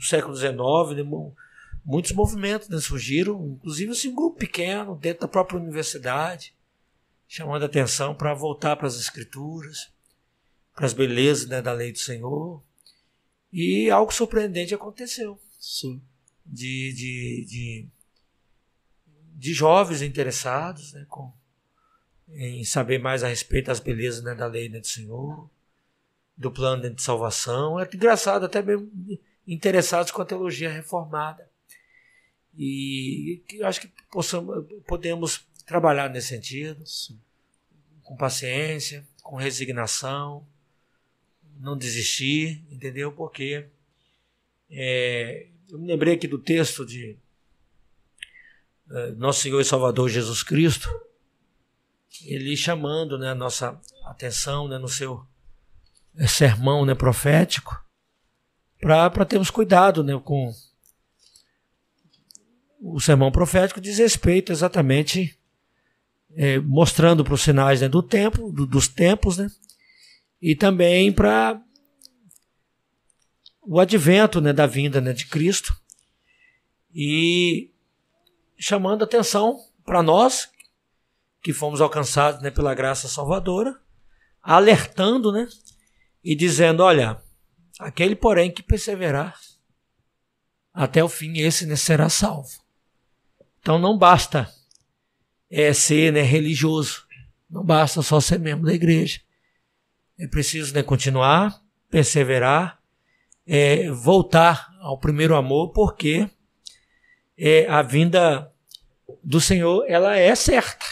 C: século XIX, muitos movimentos né, surgiram, inclusive assim, um grupo pequeno dentro da própria universidade, chamando a atenção para voltar para as escrituras, para as belezas né, da lei do Senhor. E algo surpreendente aconteceu.
A: Sim.
C: De, de, de, de jovens interessados né, com, em saber mais a respeito das belezas né, da lei né, do Senhor, do plano de salvação. É engraçado, até mesmo interessados com a teologia reformada. E acho que possamos, podemos trabalhar nesse sentido, Sim. com paciência, com resignação não desistir, entendeu? Porque é, eu me lembrei aqui do texto de é, Nosso Senhor e Salvador Jesus Cristo, ele chamando né, a nossa atenção né, no seu é, sermão né, profético, para termos cuidado né, com o sermão profético diz respeito exatamente é, mostrando para os sinais né, do tempo, do, dos tempos, né, e também para o advento né, da vinda né, de Cristo e chamando atenção para nós que fomos alcançados né, pela graça salvadora, alertando né, e dizendo: olha, aquele, porém, que perseverar até o fim, esse né, será salvo. Então não basta é, ser né, religioso, não basta só ser membro da igreja. É preciso né, continuar, perseverar, é, voltar ao primeiro amor, porque é, a vinda do Senhor ela é certa.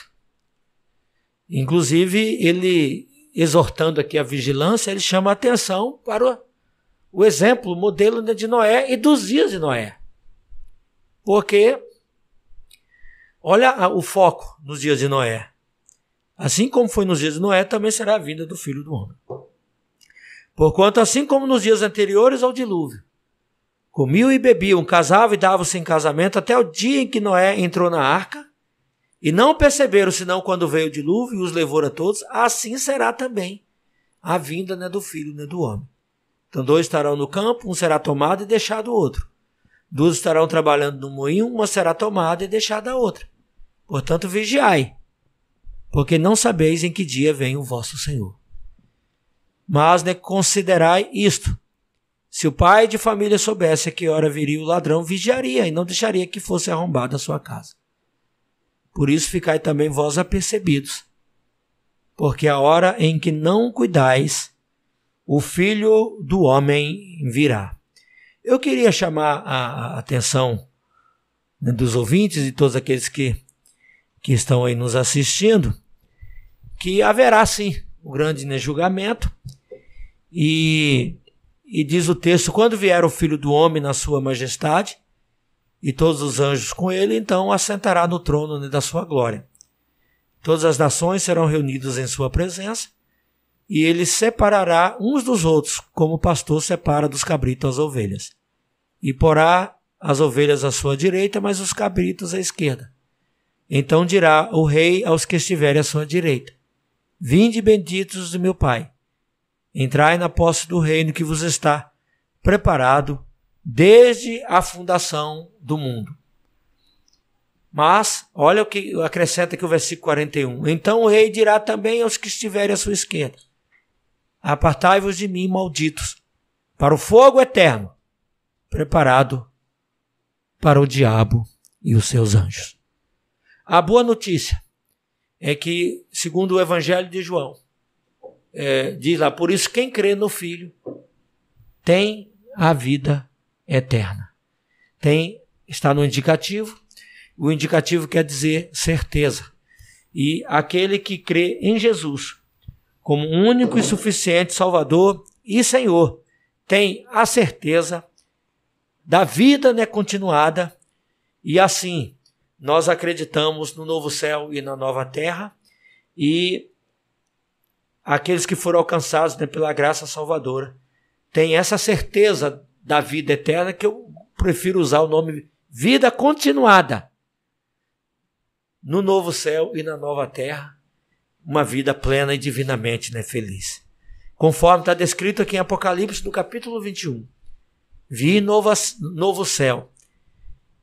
C: Inclusive, ele exortando aqui a vigilância, ele chama a atenção para o, exemplo, o modelo né, de Noé e dos dias de Noé. Porque olha o foco nos dias de Noé. Assim como foi nos dias de Noé, também será a vinda do filho do homem. Porquanto, assim como nos dias anteriores ao dilúvio, comiam e bebiam, casavam e davam-se em casamento até o dia em que Noé entrou na arca, e não perceberam senão quando veio o dilúvio e os levou a todos, assim será também a vinda né, do filho né, do homem. Então, dois estarão no campo, um será tomado e deixado o outro. Duas estarão trabalhando no moinho, uma será tomada e deixada a outra. Portanto, vigiai, porque não sabeis em que dia vem o vosso Senhor. Mas né, considerai isto: se o pai de família soubesse a que hora viria o ladrão, vigiaria e não deixaria que fosse arrombada a sua casa. Por isso ficai também vós apercebidos, porque a hora em que não cuidais, o filho do homem virá. Eu queria chamar a atenção né, dos ouvintes e todos aqueles que, que estão aí nos assistindo, que haverá sim o grande né, julgamento, e, e diz o texto: quando vier o filho do homem na sua majestade, e todos os anjos com ele, então assentará no trono né, da sua glória. Todas as nações serão reunidas em sua presença, e ele separará uns dos outros, como o pastor separa dos cabritos as ovelhas. E porá as ovelhas à sua direita, mas os cabritos à esquerda. Então dirá o rei aos que estiverem à sua direita: Vinde benditos do meu Pai, entrai na posse do reino que vos está preparado desde a fundação do mundo. Mas, olha o que acrescenta aqui o versículo 41. Então o rei dirá também aos que estiverem à sua esquerda: Apartai-vos de mim, malditos, para o fogo eterno, preparado para o diabo e os seus anjos. A boa notícia é que, segundo o Evangelho de João, é, diz lá: por isso quem crê no Filho tem a vida eterna. Tem, está no indicativo. O indicativo quer dizer certeza. E aquele que crê em Jesus como único e suficiente Salvador e Senhor tem a certeza da vida né, continuada e assim nós acreditamos no novo céu e na nova terra e aqueles que foram alcançados né, pela graça salvadora têm essa certeza da vida eterna, que eu prefiro usar o nome vida continuada. No novo céu e na nova terra, uma vida plena e divinamente né, feliz. Conforme está descrito aqui em Apocalipse, no capítulo 21. Vi novo, novo céu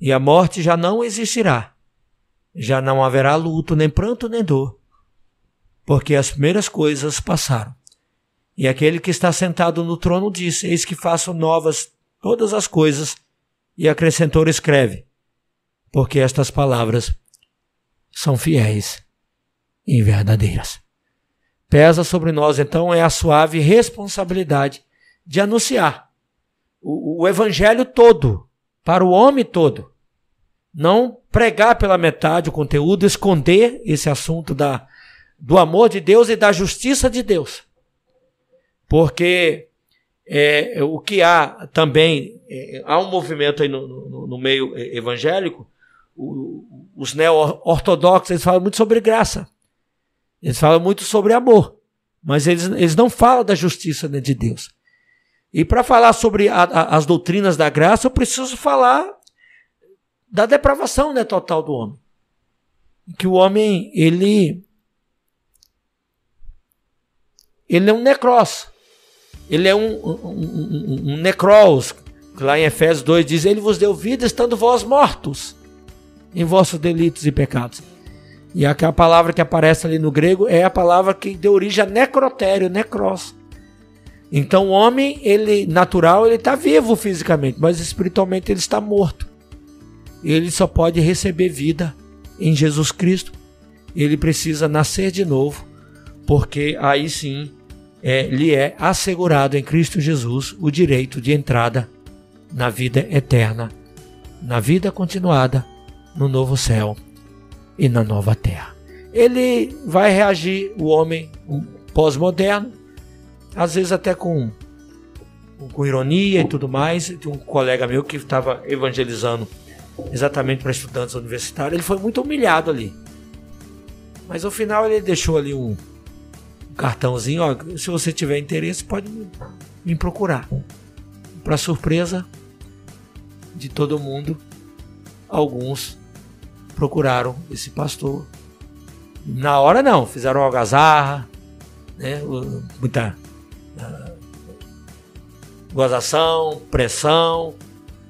C: e a morte já não existirá. Já não haverá luto, nem pranto, nem dor, porque as primeiras coisas passaram. E aquele que está sentado no trono disse: Eis que faço novas todas as coisas, e acrescentou: escreve, porque estas palavras são fiéis e verdadeiras. Pesa sobre nós, então, é a suave responsabilidade de anunciar o, o evangelho todo, para o homem todo. Não pregar pela metade o conteúdo, esconder esse assunto da, do amor de Deus e da justiça de Deus. Porque é, o que há também, é, há um movimento aí no, no, no meio evangélico, o, os neo-ortodoxos, eles falam muito sobre graça. Eles falam muito sobre amor. Mas eles, eles não falam da justiça né, de Deus. E para falar sobre a, a, as doutrinas da graça, eu preciso falar da depravação né, total do homem. Que o homem, ele. Ele é um necros. Ele é um, um, um, um necros, lá em Efésios 2 diz: Ele vos deu vida estando vós mortos em vossos delitos e pecados. E a, a palavra que aparece ali no grego é a palavra que deu origem a necrotério, necros. Então o homem, ele natural, ele está vivo fisicamente, mas espiritualmente ele está morto. Ele só pode receber vida em Jesus Cristo. Ele precisa nascer de novo, porque aí sim é, lhe é assegurado em Cristo Jesus o direito de entrada na vida eterna, na vida continuada, no novo céu e na nova terra. Ele vai reagir, o homem pós-moderno, às vezes até com com ironia e tudo mais. Tinha um colega meu que estava evangelizando exatamente para estudantes universitários. Ele foi muito humilhado ali. Mas no final ele deixou ali um, um cartãozinho, ó, se você tiver interesse pode me, me procurar. Para surpresa de todo mundo, alguns procuraram esse pastor. Na hora não, fizeram algazarra, né, muita gozação, pressão,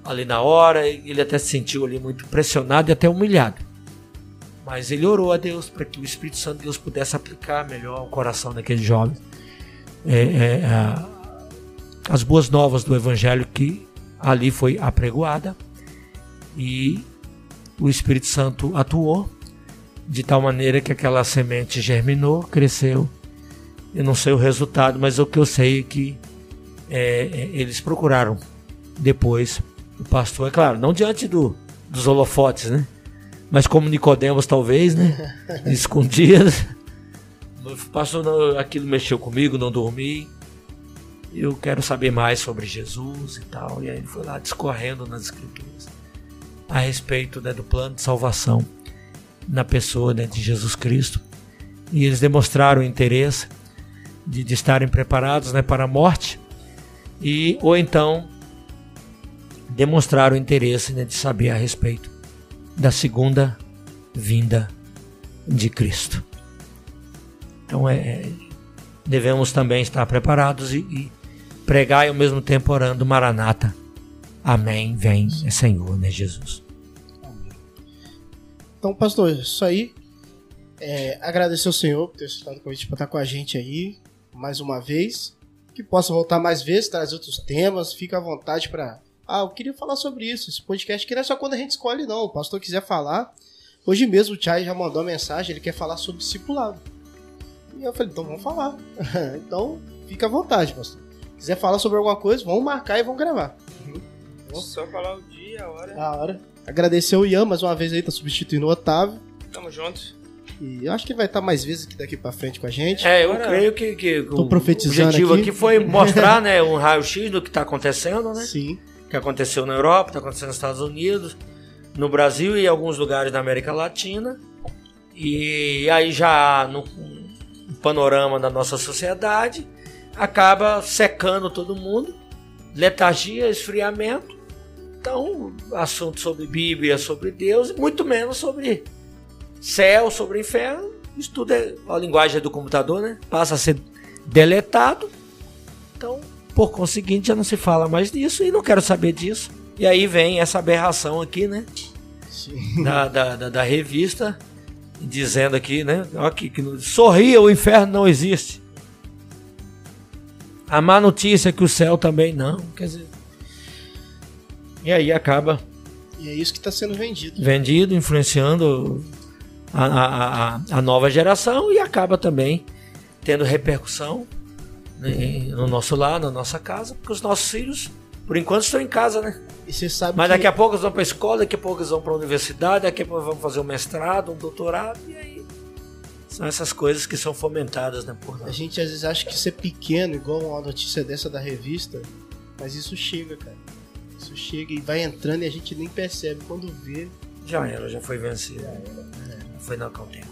C: ali na hora, ele até se sentiu ali muito pressionado e até humilhado. Mas ele orou a Deus para que o Espírito Santo de Deus pudesse aplicar melhor o coração daquele jovem. É, é, as boas novas do Evangelho que ali foi apregoada e o Espírito Santo atuou de tal maneira que aquela semente germinou, cresceu. Eu não sei o resultado, mas o que eu sei é que é, é eles procuraram depois o pastor, é claro, não diante do, dos holofotes, né? Mas como Nicodemos talvez, né? Escondido. O pastor, não, aquilo mexeu comigo, não dormi. Eu quero saber mais sobre Jesus e tal. E aí ele foi lá discorrendo nas escrituras a respeito né, do plano de salvação na pessoa né, de Jesus Cristo. E eles demonstraram interesse de, de estarem preparados né, para a morte, e ou então demonstraram interesse né, de saber a respeito da segunda vinda de Cristo. Então é, é devemos também estar preparados e, e pregar e ao mesmo tempo orando Maranata. Amém. Vem, Senhor, né, Jesus.
A: Então, pastor, isso aí. É, agradecer ao Senhor por ter citado o convite para estar com a gente aí mais uma vez. Que possa voltar mais vezes, trazer outros temas. Fica à vontade para. Ah, eu queria falar sobre isso. Esse podcast que não é só quando a gente escolhe, não. O pastor quiser falar. Hoje mesmo o Chai já mandou uma mensagem, ele quer falar sobre discipulado. E eu falei, então vamos falar. então, fica à vontade, pastor. Quiser falar sobre alguma coisa, vamos marcar e vamos gravar.
B: Uhum. Só falar o dia, a hora.
A: A hora. Agradecer o Ian mais uma vez aí, tá substituindo o Otávio.
B: Tamo junto.
A: E eu acho que vai estar mais vezes aqui daqui pra frente com a gente.
C: É, eu Agora, creio que, que
A: o
C: objetivo
A: aqui.
C: aqui foi mostrar né, um raio-x do que está acontecendo, né?
A: Sim.
C: Que aconteceu na Europa, está acontecendo nos Estados Unidos, no Brasil e em alguns lugares da América Latina. E aí já no, no panorama da nossa sociedade acaba secando todo mundo, letargia, esfriamento então, assunto sobre Bíblia, sobre Deus, muito menos sobre céu, sobre inferno. Isso tudo é a linguagem do computador, né? Passa a ser deletado. Então, por conseguinte, já não se fala mais disso e não quero saber disso. E aí vem essa aberração aqui, né? Da, da, da, da, revista, dizendo aqui, né? Aqui, que sorria, o inferno não existe. A má notícia é que o céu também não. Quer dizer, e aí acaba.
A: E é isso que está sendo vendido.
C: Vendido, influenciando a, a, a, nova geração e acaba também tendo repercussão né, no nosso lar, na nossa casa, porque os nossos filhos, por enquanto, estão em casa, né? Mas
A: que...
C: daqui a pouco eles vão para a escola, daqui a pouco eles vão para a universidade, daqui a pouco vão fazer um mestrado, um doutorado, e aí são essas coisas que são fomentadas né, por nós.
A: A gente às vezes acha que ser pequeno, igual uma notícia dessa da revista, mas isso chega, cara. Isso chega e vai entrando e a gente nem percebe. Quando vê.
C: Já era, já foi vencido. Já era. É, foi na cautela.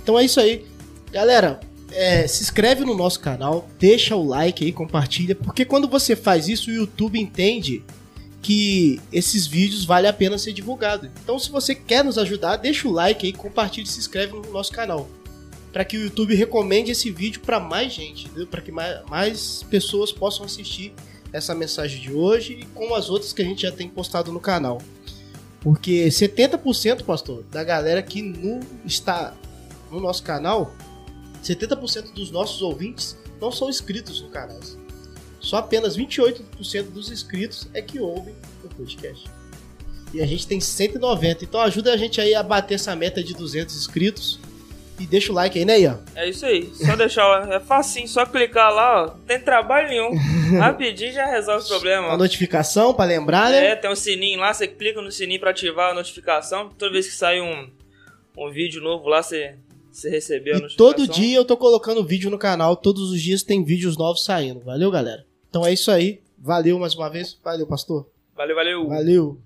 A: Então é isso aí. Galera, é, se inscreve no nosso canal, deixa o like aí, compartilha, porque quando você faz isso, o YouTube entende que esses vídeos vale a pena ser divulgado. Então, se você quer nos ajudar, deixa o like aí, compartilha e se inscreve no nosso canal. Para que o YouTube recomende esse vídeo para mais gente, para que mais, mais pessoas possam assistir essa mensagem de hoje e com as outras que a gente já tem postado no canal. Porque 70%, pastor, da galera que no, está no nosso canal, 70% dos nossos ouvintes não são inscritos no canal. Só apenas 28% dos inscritos é que ouvem o podcast. E a gente tem 190. Então ajuda a gente aí a bater essa meta de 200 inscritos e deixa o like aí, né, Ian?
B: É isso aí. Só deixar. É facinho, só clicar lá, ó. Não tem trabalho nenhum. Rapidinho já resolve o problema.
A: A notificação pra lembrar, né?
B: É, tem um sininho lá, você clica no sininho pra ativar a notificação. Toda vez que sai um, um vídeo novo lá, você, você recebeu a
A: e notificação. Todo dia eu tô colocando vídeo no canal, todos os dias tem vídeos novos saindo. Valeu, galera? Então é isso aí. Valeu mais uma vez. Valeu, pastor.
B: Valeu, valeu.
A: Valeu.